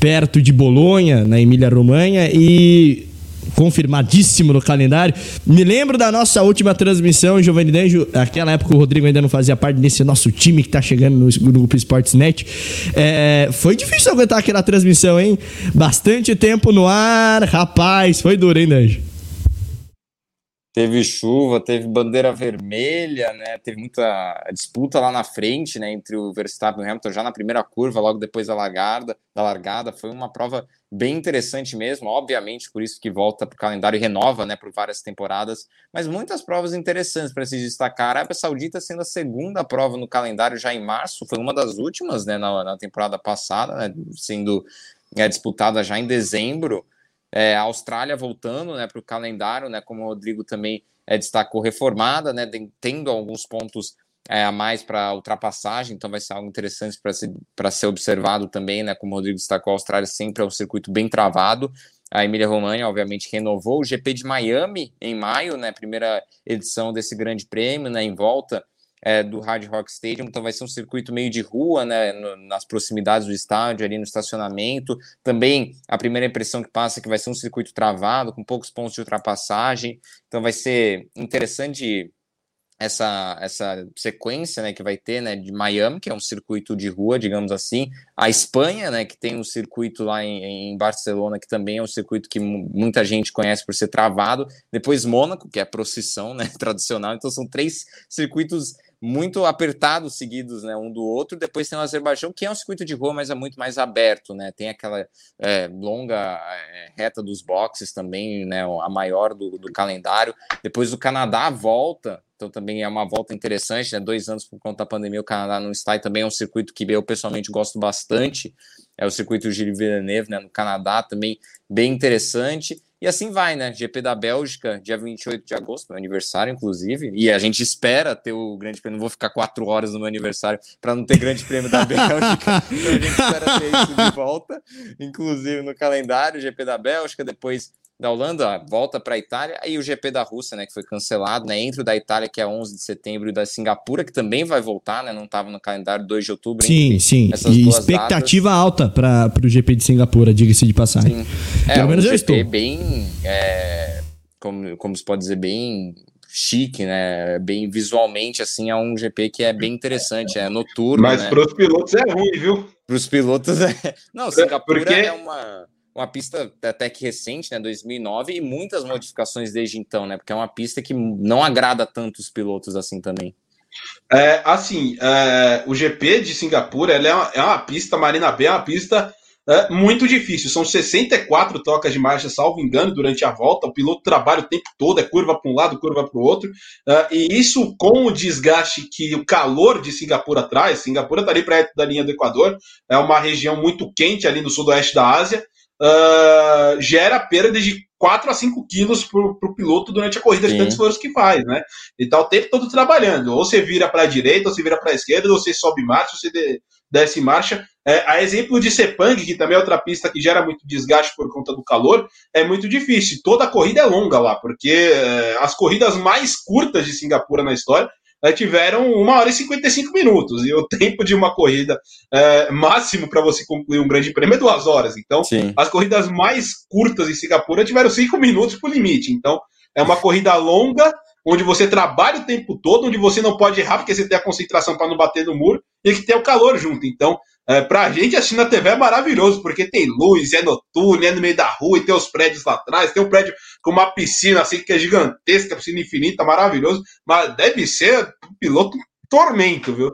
perto de Bolonha, na Emília-Romanha, e confirmadíssimo no calendário. Me lembro da nossa última transmissão, Giovanni Danjo, naquela época o Rodrigo ainda não fazia parte desse nosso time que tá chegando no, grupo Sportsnet. É, foi difícil aguentar aquela transmissão, hein? Bastante tempo no ar, rapaz, foi duro, hein, Danjo? Teve chuva, teve bandeira vermelha, né? Teve muita disputa lá na frente, né? Entre o Verstappen e o Hamilton já na primeira curva, logo depois da largada. Da largada, foi uma prova bem interessante mesmo. Obviamente, por isso que volta para o calendário e renova, né? Por várias temporadas. Mas muitas provas interessantes para se destacar. A Arábia Saudita sendo a segunda prova no calendário já em março, foi uma das últimas, né? Na, na temporada passada, né, sendo é, disputada já em dezembro. É, a Austrália voltando né, para o calendário, né, como o Rodrigo também é, destacou, reformada, né, tendo alguns pontos é, a mais para ultrapassagem, então vai ser algo interessante para ser, ser observado também, né, como o Rodrigo destacou, a Austrália sempre é um circuito bem travado. A Emília Romagna, obviamente, renovou o GP de Miami em maio, né, primeira edição desse grande prêmio, né, em volta é, do Hard Rock Stadium, então vai ser um circuito meio de rua, né, no, nas proximidades do estádio, ali no estacionamento. Também a primeira impressão que passa é que vai ser um circuito travado, com poucos pontos de ultrapassagem, então vai ser interessante essa, essa sequência né, que vai ter né, de Miami, que é um circuito de rua, digamos assim, a Espanha, né, que tem um circuito lá em, em Barcelona, que também é um circuito que muita gente conhece por ser travado, depois Mônaco, que é a procissão né, (laughs) tradicional, então são três circuitos muito apertados seguidos, né, um do outro. Depois tem o Azerbaijão, que é um circuito de rua, mas é muito mais aberto, né? Tem aquela é, longa é, reta dos boxes também, né, a maior do, do calendário. Depois o Canadá volta, então também é uma volta interessante, né? Dois anos por conta da pandemia, o Canadá não está, e também é um circuito que eu pessoalmente gosto bastante. É o circuito Gilles Villeneuve, né, no Canadá, também bem interessante. E assim vai, né? GP da Bélgica, dia 28 de agosto, meu aniversário, inclusive. E a gente espera ter o Grande Prêmio. Não vou ficar quatro horas no meu aniversário para não ter Grande Prêmio da (laughs) Bélgica. então a gente espera ter isso de volta, inclusive no calendário, GP da Bélgica, depois da Holanda, volta para a Itália, aí o GP da Rússia, né, que foi cancelado, né, entre o da Itália, que é 11 de setembro, e da Singapura, que também vai voltar, né, não estava no calendário 2 de outubro. Sim, sim, e expectativa datas. alta para o GP de Singapura, diga-se de passagem. Sim. Pelo é, menos um eu GP estou. bem, é, como, como se pode dizer, bem chique, né, bem visualmente, assim, é um GP que é bem interessante, é noturno, Mas né? para os pilotos é ruim, viu? Para os pilotos é... (laughs) Não, Singapura Porque... é uma uma pista até que recente, né, 2009, e muitas modificações desde então, né, porque é uma pista que não agrada tanto os pilotos assim também. É, assim, é, o GP de Singapura é, uma, é uma pista, Marina Bay é uma pista é muito difícil. São 64 trocas de marcha, salvo engano, durante a volta. O piloto trabalha o tempo todo, é curva para um lado, curva para o outro. Uh, e isso com o desgaste que o calor de Singapura traz. Singapura está ali perto da linha do Equador, é uma região muito quente ali no sudoeste da Ásia. Uh, gera perda de 4 a 5 quilos para o piloto durante a corrida Sim. de tanto esforço que faz, né? E tá o tempo todo trabalhando. Ou você vira para a direita, ou você vira para a esquerda, ou você sobe marcha, ou você desce marcha. É, a exemplo de Sepang, que também é outra pista que gera muito desgaste por conta do calor, é muito difícil. Toda a corrida é longa lá, porque é, as corridas mais curtas de Singapura na história tiveram 1 hora e 55 minutos. E o (laughs) tempo de uma corrida é, máximo para você concluir um grande prêmio é duas horas. Então, Sim. as corridas mais curtas em Singapura tiveram 5 minutos por limite. Então, é uma corrida longa, onde você trabalha o tempo todo, onde você não pode errar porque você tem a concentração para não bater no muro e que tem o calor junto. Então, é, pra gente, assistir na TV é maravilhoso, porque tem luz, é noturno, é no meio da rua, e tem os prédios lá atrás, tem um prédio com uma piscina assim que é gigantesca, piscina infinita, maravilhoso, mas deve ser piloto tormento, viu?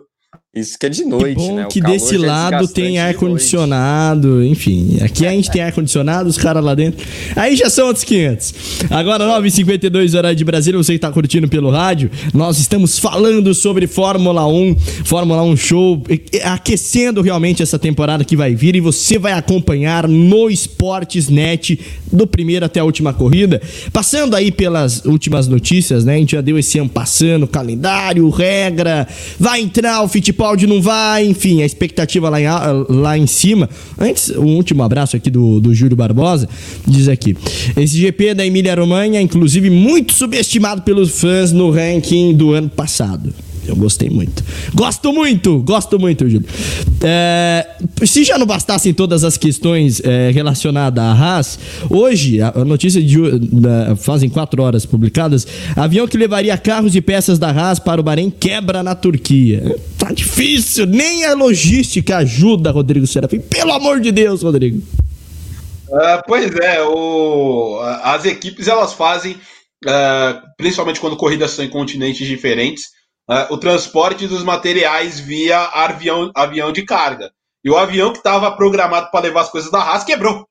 Isso que é de noite, que bom né? que desse é lado tem ar-condicionado, enfim. Aqui a gente tem ar-condicionado, os caras lá dentro. Aí já são outros 500. Agora, 9h52, horário de Brasília, você que tá curtindo pelo rádio, nós estamos falando sobre Fórmula 1, Fórmula 1 Show, aquecendo realmente essa temporada que vai vir e você vai acompanhar no Esportes Net, do primeiro até a última corrida. Passando aí pelas últimas notícias, né? A gente já deu esse ano passando, calendário, regra, vai entrar o Fittipaldi Fittipaldi não vai, enfim, a expectativa lá em, lá em cima. Antes, um último abraço aqui do, do Júlio Barbosa, diz aqui. Esse GP da Emília-Romanha, inclusive, muito subestimado pelos fãs no ranking do ano passado. Eu gostei muito. Gosto muito, gosto muito, Júlio. É, se já não bastassem todas as questões é, relacionadas à Haas, hoje, a, a notícia de da, fazem quatro horas publicadas, avião que levaria carros e peças da Haas para o Bahrein quebra na Turquia. Tá difícil, nem a logística ajuda, Rodrigo Serafim. Pelo amor de Deus, Rodrigo. Uh, pois é, o, as equipes elas fazem, uh, principalmente quando corridas são em continentes diferentes, o transporte dos materiais via avião, avião de carga. E o avião que estava programado para levar as coisas da Haas quebrou.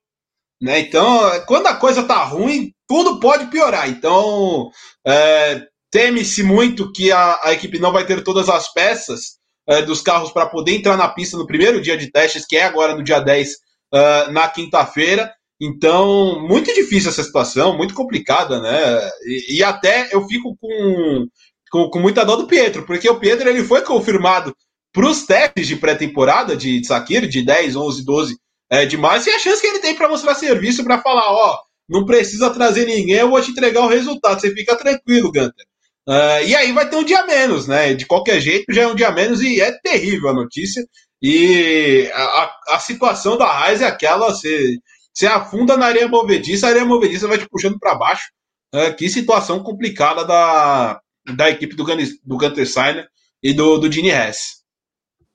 Né? Então, quando a coisa tá ruim, tudo pode piorar. Então, é, teme-se muito que a, a, equipe não vai ter todas as peças é, dos carros para poder entrar na pista no primeiro dia de testes, que é agora no dia 10, é, na quinta-feira. Então, muito difícil essa situação, muito complicada, né? E, e até eu fico com, com, com, muita dó do Pietro, porque o Pietro ele foi confirmado para os testes de pré-temporada de Sakir, de 10, 11, 12 é, de março, e a chance que ele tem para mostrar serviço para falar: ó, não precisa trazer ninguém, eu vou te entregar o resultado, você fica tranquilo, Gunter. Uh, e aí vai ter um dia menos, né? De qualquer jeito, já é um dia menos e é terrível a notícia. E a, a situação da Raiz é aquela: você, você afunda na areia movediça, a areia movediça vai te puxando para baixo. Uh, que situação complicada da, da equipe do, do Gunter Steiner e do, do Gene Hess.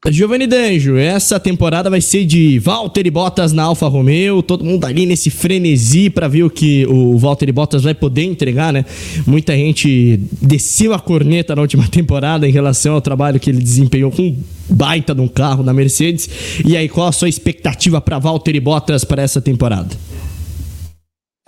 Giovanni Danjo, essa temporada vai ser de Valtteri Bottas na Alfa Romeo, todo mundo ali nesse frenesi para ver o que o Valtteri Bottas vai poder entregar, né? Muita gente desceu a corneta na última (laughs) temporada em relação ao trabalho que ele desempenhou com baita de um carro na Mercedes. E aí, qual a sua expectativa para Valtteri Bottas para essa temporada?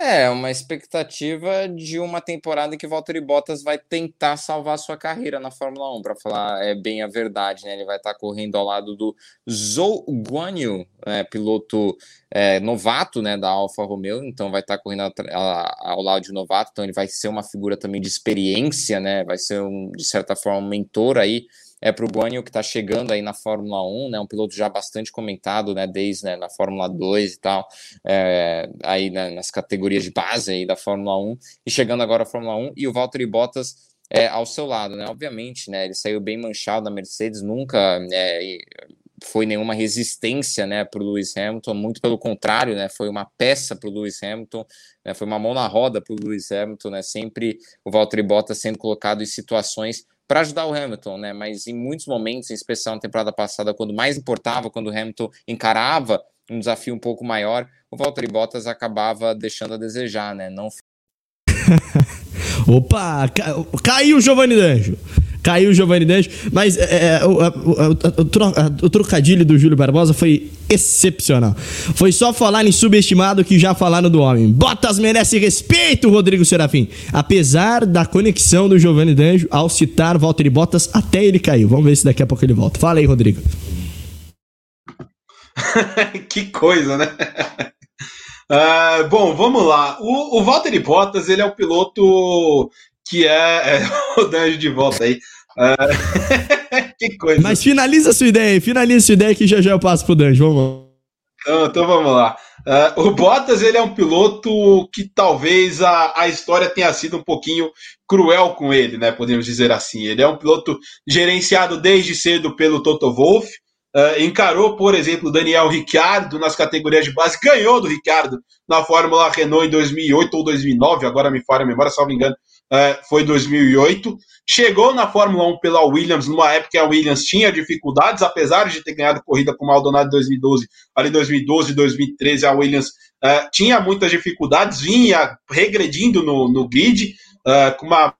É, uma expectativa de uma temporada em que Valtteri Bottas vai tentar salvar sua carreira na Fórmula 1, para falar é, bem a verdade, né? Ele vai estar tá correndo ao lado do Zhou Guanyu, é, piloto é, novato, né, da Alfa Romeo, então vai estar tá correndo ao lado de novato, então ele vai ser uma figura também de experiência, né? Vai ser um, de certa forma um mentor aí é para o Guanyu, que está chegando aí na Fórmula 1, né, um piloto já bastante comentado, né, desde né, na Fórmula 2 e tal, é, aí né, nas categorias de base aí da Fórmula 1, e chegando agora à Fórmula 1, e o Valtteri Bottas é, ao seu lado, né, obviamente, né, ele saiu bem manchado da Mercedes, nunca é, foi nenhuma resistência, né, para o Lewis Hamilton, muito pelo contrário, né, foi uma peça para o Lewis Hamilton, né, foi uma mão na roda para o Lewis Hamilton, né, sempre o Valtteri Bottas sendo colocado em situações para ajudar o Hamilton, né? Mas em muitos momentos, em especial na temporada passada, quando mais importava, quando o Hamilton encarava um desafio um pouco maior, o Valtteri Bottas acabava deixando a desejar, né? Não (laughs) Opa, caiu o Giovanni D'Angelo. Caiu o Giovanni Danjo. Mas é, é o, o, o, trocadilho do Júlio Barbosa foi excepcional. Foi só falar em subestimado que já falaram do homem. Bottas merece respeito, Rodrigo Serafim. Apesar da conexão do Giovanni Danjo, ao citar Walter Bottas, até ele caiu. Vamos ver se daqui a pouco ele volta. Fala aí, Rodrigo. (laughs) que coisa, né? Uh, bom, vamos lá. O, o Valtteri Bottas, ele é o piloto que é, é (laughs) o Danjo de volta aí. Uh, (laughs) que coisa. Mas finaliza a sua ideia, finaliza a sua ideia que já já eu passo pro Danjo, vamos então, então vamos lá. Uh, o Bottas ele é um piloto que talvez a, a história tenha sido um pouquinho cruel com ele, né? Podemos dizer assim. Ele é um piloto gerenciado desde cedo pelo Toto Wolff, Uh, encarou, por exemplo, Daniel Ricciardo nas categorias de base, ganhou do Ricciardo na Fórmula Renault em 2008 ou 2009, agora me falha a memória, se não me engano, uh, foi 2008. Chegou na Fórmula 1 pela Williams, numa época que a Williams tinha dificuldades, apesar de ter ganhado corrida com o Maldonado em 2012, ali 2012 2013 a Williams uh, tinha muitas dificuldades, vinha regredindo no, no grid, com uma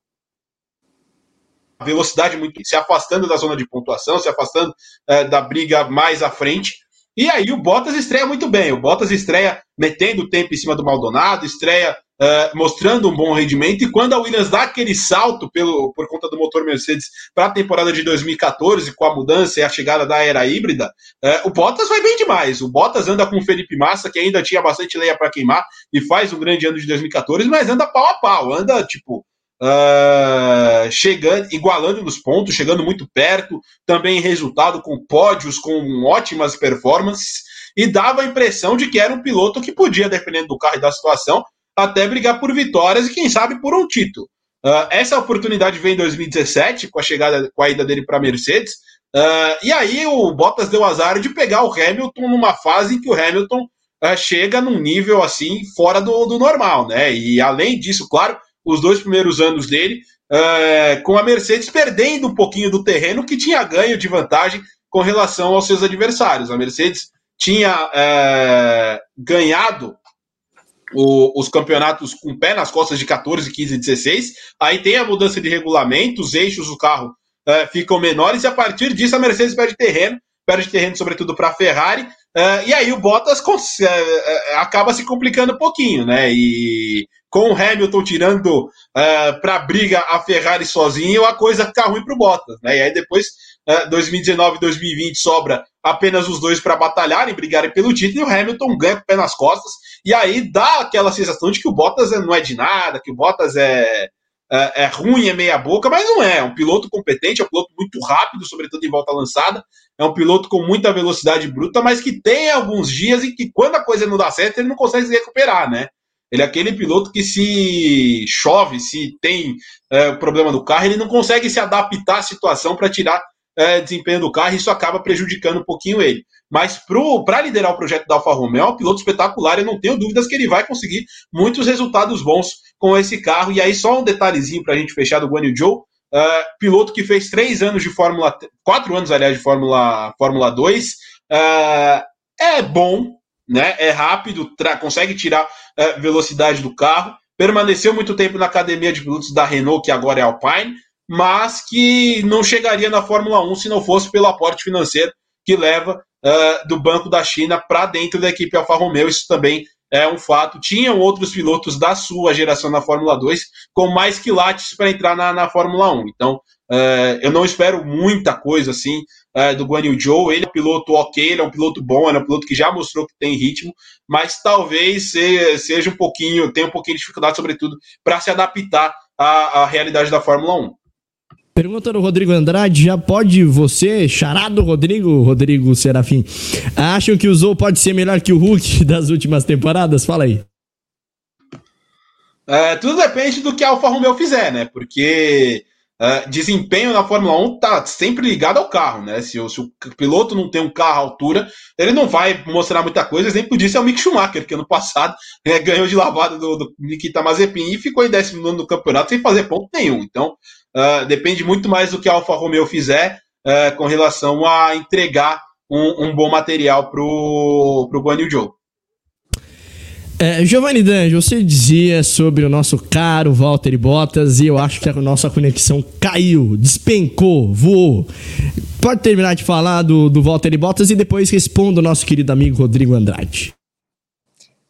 velocidade muito, se afastando da zona de pontuação, se afastando é, da briga mais à frente. E aí o Bottas estreia muito bem. O Bottas estreia metendo tempo em cima do Maldonado, estreia uh, mostrando um bom rendimento. E quando a Williams dá aquele salto pelo, por conta do motor Mercedes para a temporada de 2014, com a mudança e a chegada da era híbrida, uh, o Bottas vai bem demais. O Bottas anda com o Felipe Massa, que ainda tinha bastante leia para queimar, e faz um grande ano de 2014, mas anda pau a pau, anda tipo Uh, chegando, igualando nos pontos, chegando muito perto, também resultado com pódios, com ótimas performances, e dava a impressão de que era um piloto que podia, dependendo do carro e da situação, até brigar por vitórias e quem sabe por um título. Uh, essa oportunidade veio em 2017, com a chegada, com a ida dele para a Mercedes, uh, e aí o Bottas deu azar de pegar o Hamilton numa fase em que o Hamilton chega num nível assim fora do, do normal, né? E além disso, claro, os dois primeiros anos dele, é, com a Mercedes perdendo um pouquinho do terreno que tinha ganho de vantagem com relação aos seus adversários. A Mercedes tinha é, ganhado o, os campeonatos com pé nas costas de 14, 15 e 16. Aí tem a mudança de regulamento, os eixos do carro é, ficam menores, e a partir disso a Mercedes perde terreno, perde terreno sobretudo para a Ferrari. É, e aí o Bottas é, acaba se complicando um pouquinho, né? E com o Hamilton tirando uh, para a briga a Ferrari sozinho, a coisa fica ruim para o Bottas. Né? E aí depois, uh, 2019 e 2020, sobra apenas os dois para batalharem, brigarem pelo título, e o Hamilton ganha com o pé nas costas. E aí dá aquela sensação de que o Bottas não é de nada, que o Bottas é, é, é ruim, é meia boca, mas não é. É um piloto competente, é um piloto muito rápido, sobretudo em volta lançada. É um piloto com muita velocidade bruta, mas que tem alguns dias em que, quando a coisa não dá certo, ele não consegue se recuperar, né? Ele é aquele piloto que se chove, se tem é, problema no carro, ele não consegue se adaptar à situação para tirar é, desempenho do carro, e isso acaba prejudicando um pouquinho ele. Mas para liderar o projeto da Alfa Romeo, é um piloto espetacular, eu não tenho dúvidas que ele vai conseguir muitos resultados bons com esse carro. E aí, só um detalhezinho para a gente fechar do Guan Yu Zhou, uh, piloto que fez três anos de Fórmula, quatro anos, aliás, de Fórmula, Fórmula 2, uh, é bom, né? É rápido, consegue tirar uh, velocidade do carro. Permaneceu muito tempo na academia de pilotos da Renault, que agora é Alpine, mas que não chegaria na Fórmula 1 se não fosse pelo aporte financeiro que leva uh, do Banco da China para dentro da equipe Alfa Romeo. Isso também é um fato. Tinham outros pilotos da sua geração na Fórmula 2 com mais quilates para entrar na, na Fórmula 1. Então, uh, eu não espero muita coisa assim uh, do Guan Yu Zhou. Ele é um piloto ok, ele é um piloto bom, ele é um piloto que já mostrou que tem ritmo, mas talvez seja um pouquinho, tenha um pouquinho de dificuldade, sobretudo, para se adaptar à, à realidade da Fórmula 1. Pergunta do Rodrigo Andrade, já pode você, charado Rodrigo, Rodrigo Serafim, acham que o Zou pode ser melhor que o Hulk (laughs) das últimas temporadas? Fala aí. É, tudo depende do que a Alfa Romeo fizer, né? Porque é, desempenho na Fórmula 1 tá sempre ligado ao carro, né? Se se o, piloto não tem um carro à altura, ele não vai mostrar muita coisa. Exemplo disso é o Mick Schumacher, que ano passado (laughs) é, ganhou de lavada do, do Nikita Mazepin e ficou em décimo nono no campeonato sem fazer ponto nenhum. Então, uh, depende muito mais do que a Alfa Romeo fizer uh, com relação a entregar um, um bom material para o Guan Yu Zhou. É, Giovanni Danjo, você dizia sobre o nosso caro Walter Bottas e eu acho que a nossa conexão caiu, despencou, voou. Pode terminar de falar do, do Walter Bottas e depois responda o nosso querido amigo Rodrigo Andrade.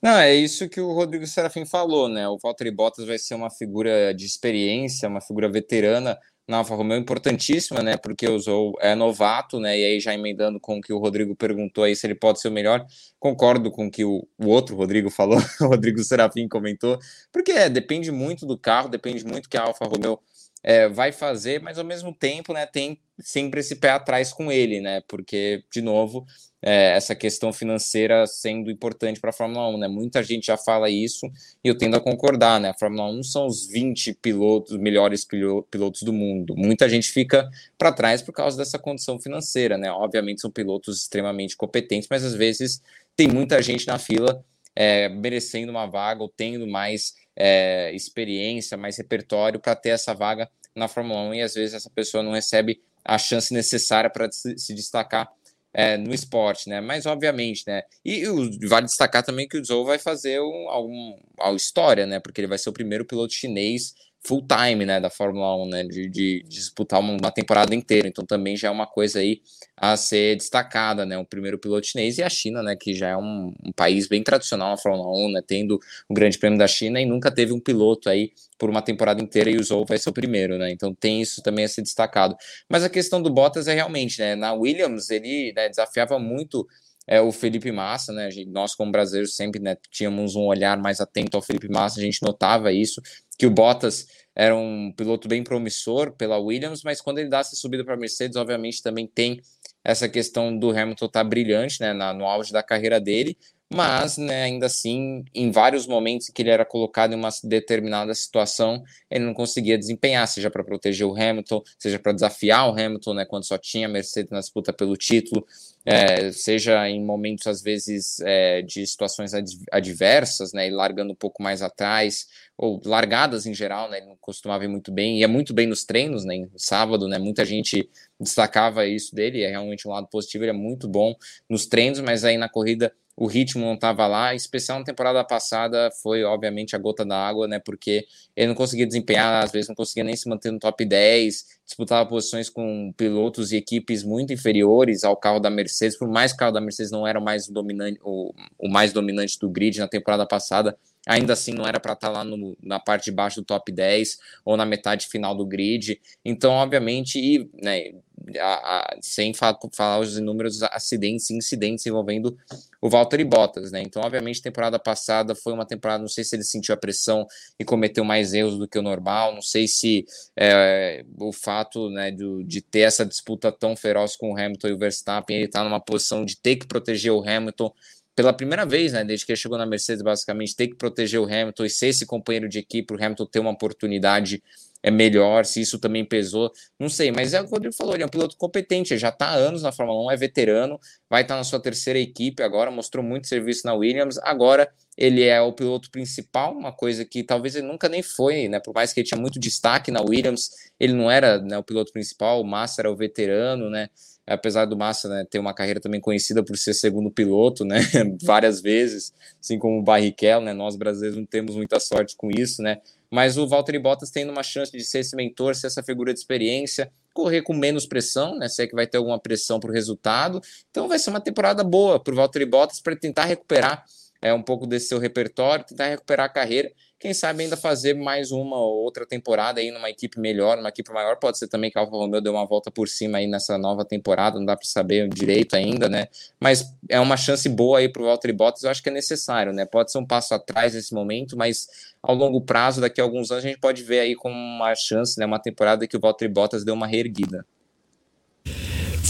Não, é isso que o Rodrigo Serafim falou, né? O Valtteri Bottas vai ser uma figura de experiência, uma figura veterana na Alfa Romeo, importantíssima, né? Porque o Zou é novato, né? E aí já emendando com o que o Rodrigo perguntou aí se ele pode ser o melhor, concordo com o que o, o outro Rodrigo falou, (laughs) o Rodrigo Serafim comentou, porque é, depende muito do carro, depende muito que a Alfa Romeo é, vai fazer, mas ao mesmo tempo, né, tem sempre esse pé atrás com ele, né? Porque, de novo, é, essa questão financeira sendo importante para a Fórmula 1, né? Muita gente já fala isso e eu tendo a concordar, né? A Fórmula 1 são os 20 pilotos, melhores pilotos do mundo. Muita gente fica para trás por causa dessa condição financeira, né? Obviamente são pilotos extremamente competentes, mas às vezes tem muita gente na fila é, merecendo uma vaga ou tendo mais é, experiência, mais repertório para ter essa vaga na Fórmula 1 e às vezes essa pessoa não recebe a chance necessária para se, se destacar é, no esporte, né? Mas obviamente, né? E, e vale destacar também que o Zhou vai fazer um, algum, alguma história, né? Porque ele vai ser o primeiro piloto chinês full time, né, da Fórmula 1, né, de, de, disputar uma, temporada inteira. Então também já é uma coisa aí a ser destacada, né, o primeiro piloto chinês e a China, né, que já é um, um, país bem tradicional na Fórmula 1, né, tendo o Grande Prêmio da China e nunca teve um piloto aí por uma temporada inteira e o Zhou vai ser o primeiro, né, então tem isso também a ser destacado. Mas a questão do Bottas é realmente, né, na Williams ele né, desafiava muito é o Felipe Massa, né? Nós, como brasileiros, sempre né, tínhamos um olhar mais atento ao Felipe Massa, a gente notava isso que o Bottas era um piloto bem promissor pela Williams, mas quando ele dá essa subida para a Mercedes, obviamente também tem essa questão do Hamilton estar tá brilhante, né, na, no auge da carreira dele, mas né, ainda assim, em vários momentos que ele era colocado em uma determinada situação, ele não conseguia desempenhar, seja para proteger o Hamilton, seja para desafiar o Hamilton, né, quando só tinha Mercedes na disputa pelo título, é, seja em momentos, às vezes, é, de situações adversas, né, e largando um pouco mais atrás, ou largadas em geral, né, ele não costumava ir muito bem, ia muito bem nos treinos, né, no sábado, né, muita gente destacava isso dele, é realmente um lado positivo, ele é muito bom nos treinos, mas aí na corrida o ritmo não estava lá, especial na temporada passada foi obviamente a gota da água, né, porque ele não conseguia desempenhar, às vezes não conseguia nem se manter no top 10, disputava posições com pilotos e equipes muito inferiores ao carro da Mercedes, por mais que o carro da Mercedes não era o mais dominante, o, o mais dominante do grid na temporada passada, ainda assim não era para estar tá lá no, na parte de baixo do top 10 ou na metade final do grid. Então, obviamente, e, né, a, a, sem fa falar os inúmeros acidentes e incidentes envolvendo o Valtteri Bottas, né? Então, obviamente, temporada passada foi uma temporada, não sei se ele sentiu a pressão e cometeu mais erros do que o normal, não sei se é, o fato né, de ter essa disputa tão feroz com o Hamilton e o Verstappen, ele está numa posição de ter que proteger o Hamilton pela primeira vez, né, desde que ele chegou na Mercedes, basicamente, ter que proteger o Hamilton e ser esse companheiro de equipe, o Hamilton ter uma oportunidade é melhor, se isso também pesou, não sei, mas é o que o Rodrigo falou, ele é um piloto competente, já está há anos na Fórmula 1, é veterano, vai estar tá na sua terceira equipe agora, mostrou muito serviço na Williams, agora ele é o piloto principal, uma coisa que talvez ele nunca nem foi, né, por mais que ele tinha muito destaque na Williams, ele não era né, o piloto principal, o Massa era o veterano, né, apesar do Massa né, ter uma carreira também conhecida por ser segundo piloto, né, (laughs) várias vezes, assim como o Barrichello, né, nós brasileiros não temos muita sorte com isso, né, mas o Valtteri Bottas tendo uma chance de ser esse mentor, ser essa figura de experiência, correr com menos pressão, né, se é que vai ter alguma pressão para o resultado, então vai ser uma temporada boa para o Valtteri Bottas para tentar recuperar é, um pouco desse seu repertório, tentar recuperar a carreira quem sabe ainda fazer mais uma ou outra temporada aí numa equipe melhor, numa equipe maior. Pode ser também que a Alfa Romeo deu uma volta por cima aí nessa nova temporada, não dá para saber direito ainda, né? Mas é uma chance boa aí para o Valtteri Bottas, eu acho que é necessário, né? Pode ser um passo atrás nesse momento, mas ao longo prazo, daqui a alguns anos, a gente pode ver aí como uma chance, né? Uma temporada que o Valtteri Bottas deu uma reerguida.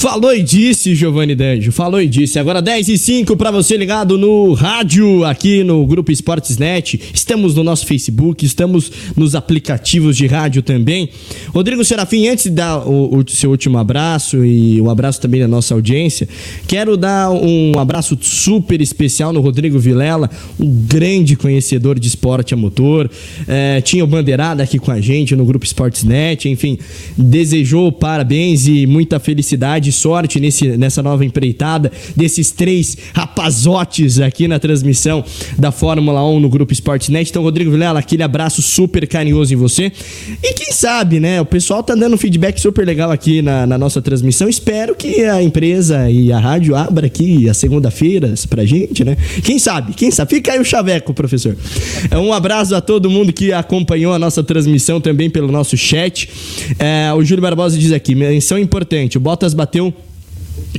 Falou e disse, Giovanni Danjo. Falou e disse. Agora 10 e 5 para você ligado no rádio, aqui no Grupo Esportes Net. Estamos no nosso Facebook, estamos nos aplicativos de rádio também. Rodrigo Serafim, antes de dar o, o seu último abraço e um abraço também da nossa audiência, quero dar um abraço super especial no Rodrigo Vilela, um grande conhecedor de esporte a motor. É, tinha o Bandeirada aqui com a gente no Grupo Esportes Net. Enfim, desejou parabéns e muita felicidade sorte nesse, nessa nova empreitada desses três rapazotes aqui na transmissão da Fórmula 1 no Grupo Sportsnet. Então, Rodrigo Vilela, aquele abraço super carinhoso em você. E quem sabe, né? O pessoal tá dando um feedback super legal aqui na, na nossa transmissão. Espero que a empresa e a rádio abra aqui as segunda-feiras pra gente, né? Quem sabe? Quem sabe? Fica aí o chaveco, professor. É um abraço a todo mundo que acompanhou a nossa transmissão também pelo nosso chat. É, o Júlio Barbosa diz aqui: menção importante, o Bottas bateu Brasil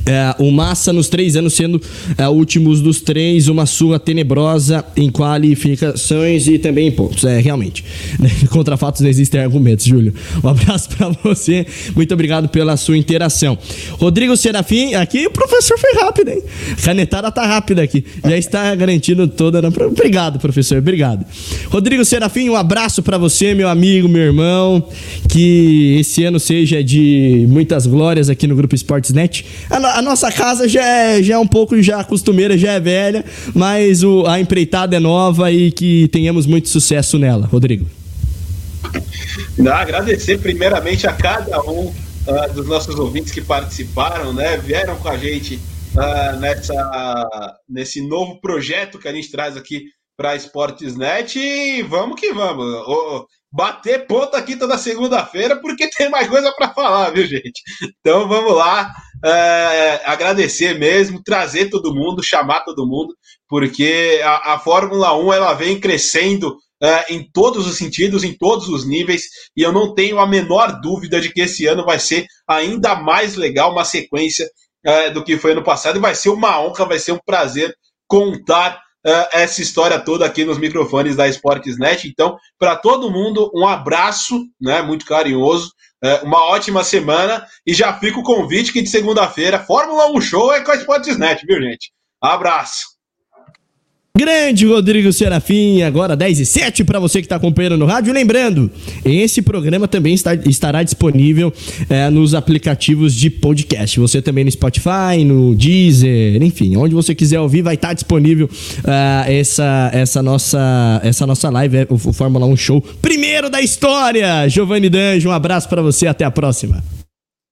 é, o Massa nos três anos sendo é, últimos dos três, uma sua tenebrosa em qualificações e também em pontos. É, realmente. (laughs) Contra fatos não existem argumentos, Júlio. Um abraço (laughs) para você. Muito obrigado pela sua interação. Rodrigo Serafim, aqui o professor foi rápido, hein? Canetada tá rápida aqui. Já está garantindo toda. Na... Obrigado, professor. Obrigado. Rodrigo Serafim, um abraço para você, meu amigo, meu irmão. Que esse ano seja de muitas glórias aqui no Grupo Esportes.net. A, a, nossa casa já é, já é um pouco já costumeira, já é velha, mas o, a empreitada é nova e que tenhamos muito sucesso nela. Rodrigo. Agradecer primeiramente a cada um uh, dos nossos ouvintes que participaram, né? Vieram com a gente uh, nessa, nesse novo projeto que a gente traz aqui para Esportesnet e vamos que vamos. Bater ponto aqui toda segunda-feira porque (laughs) tem mais coisa para falar, viu, gente? Então vamos lá é, agradecer mesmo, trazer todo mundo, chamar todo mundo, porque a, a Fórmula 1 ela vem crescendo é, em todos os sentidos, em todos os níveis, e eu não tenho a menor dúvida de que esse ano vai ser ainda mais legal, uma sequência é, do que foi ano passado, e vai ser uma honra, vai ser um prazer contar é, essa história toda aqui nos microfones da Sportsnet. Então, para todo mundo, um abraço, né, muito carinhoso, é, uma ótima semana e já fica o convite que de segunda-feira, Fórmula 1 Show é com a Sportsnet, viu, gente? Abraço! Grande Rodrigo Serafim, agora 10 e 7 para você que está acompanhando no rádio. Lembrando, esse programa também está, estará disponível é, nos aplicativos de podcast. Você também no Spotify, no Deezer, enfim, onde você quiser ouvir, vai estar disponível uh, essa, essa, nossa, essa nossa live, é, o, Fórmula 1 Show, primeiro da história. Giovanni Danjo, um abraço para você, até a próxima.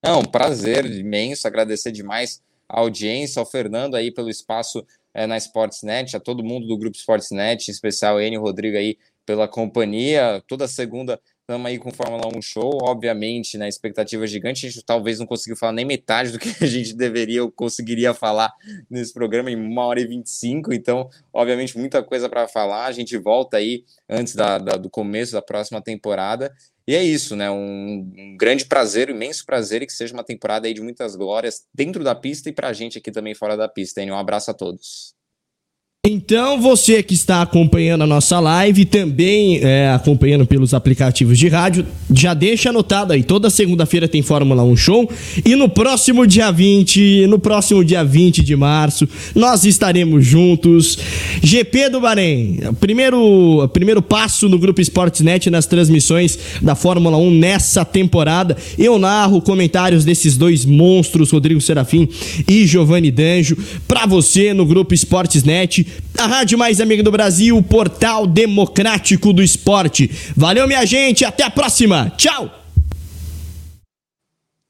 É um prazer imenso, agradecer demais a audiência, ao Fernando aí pelo espaço é, na Sportsnet, a todo mundo do grupo Sportsnet, em especial Enio Rodrigo aí pela companhia. Toda segunda estamos aí com Fórmula 1 Show, obviamente, na né, expectativa gigante. A gente talvez não conseguiu falar nem metade do que a gente deveria ou conseguiria falar nesse programa em uma hora e 25. Então, obviamente, muita coisa para falar. A gente volta aí antes da, da, do começo da próxima temporada. E é isso, né? Um, um, grande prazer, um imenso prazer e que seja uma temporada aí de muitas glórias dentro da pista e pra gente aqui também fora da pista. Hein? Um abraço a todos. Então, você que está acompanhando a nossa live, também é, acompanhando pelos aplicativos de rádio, já deixa anotado aí, toda segunda-feira tem Fórmula 1 Show e no próximo dia 20, no próximo dia 20 de março, nós estaremos juntos. GP do Bahrein, primeiro, primeiro passo no Grupo Sportsnet nas transmissões da Fórmula 1 nessa temporada. Eu narro comentários desses dois monstros, Rodrigo Serafim e Giovanni Danjo, para você no Grupo Sportsnet a rádio mais amiga do Brasil, o portal democrático do esporte. Valeu, minha gente, até a próxima. Tchau!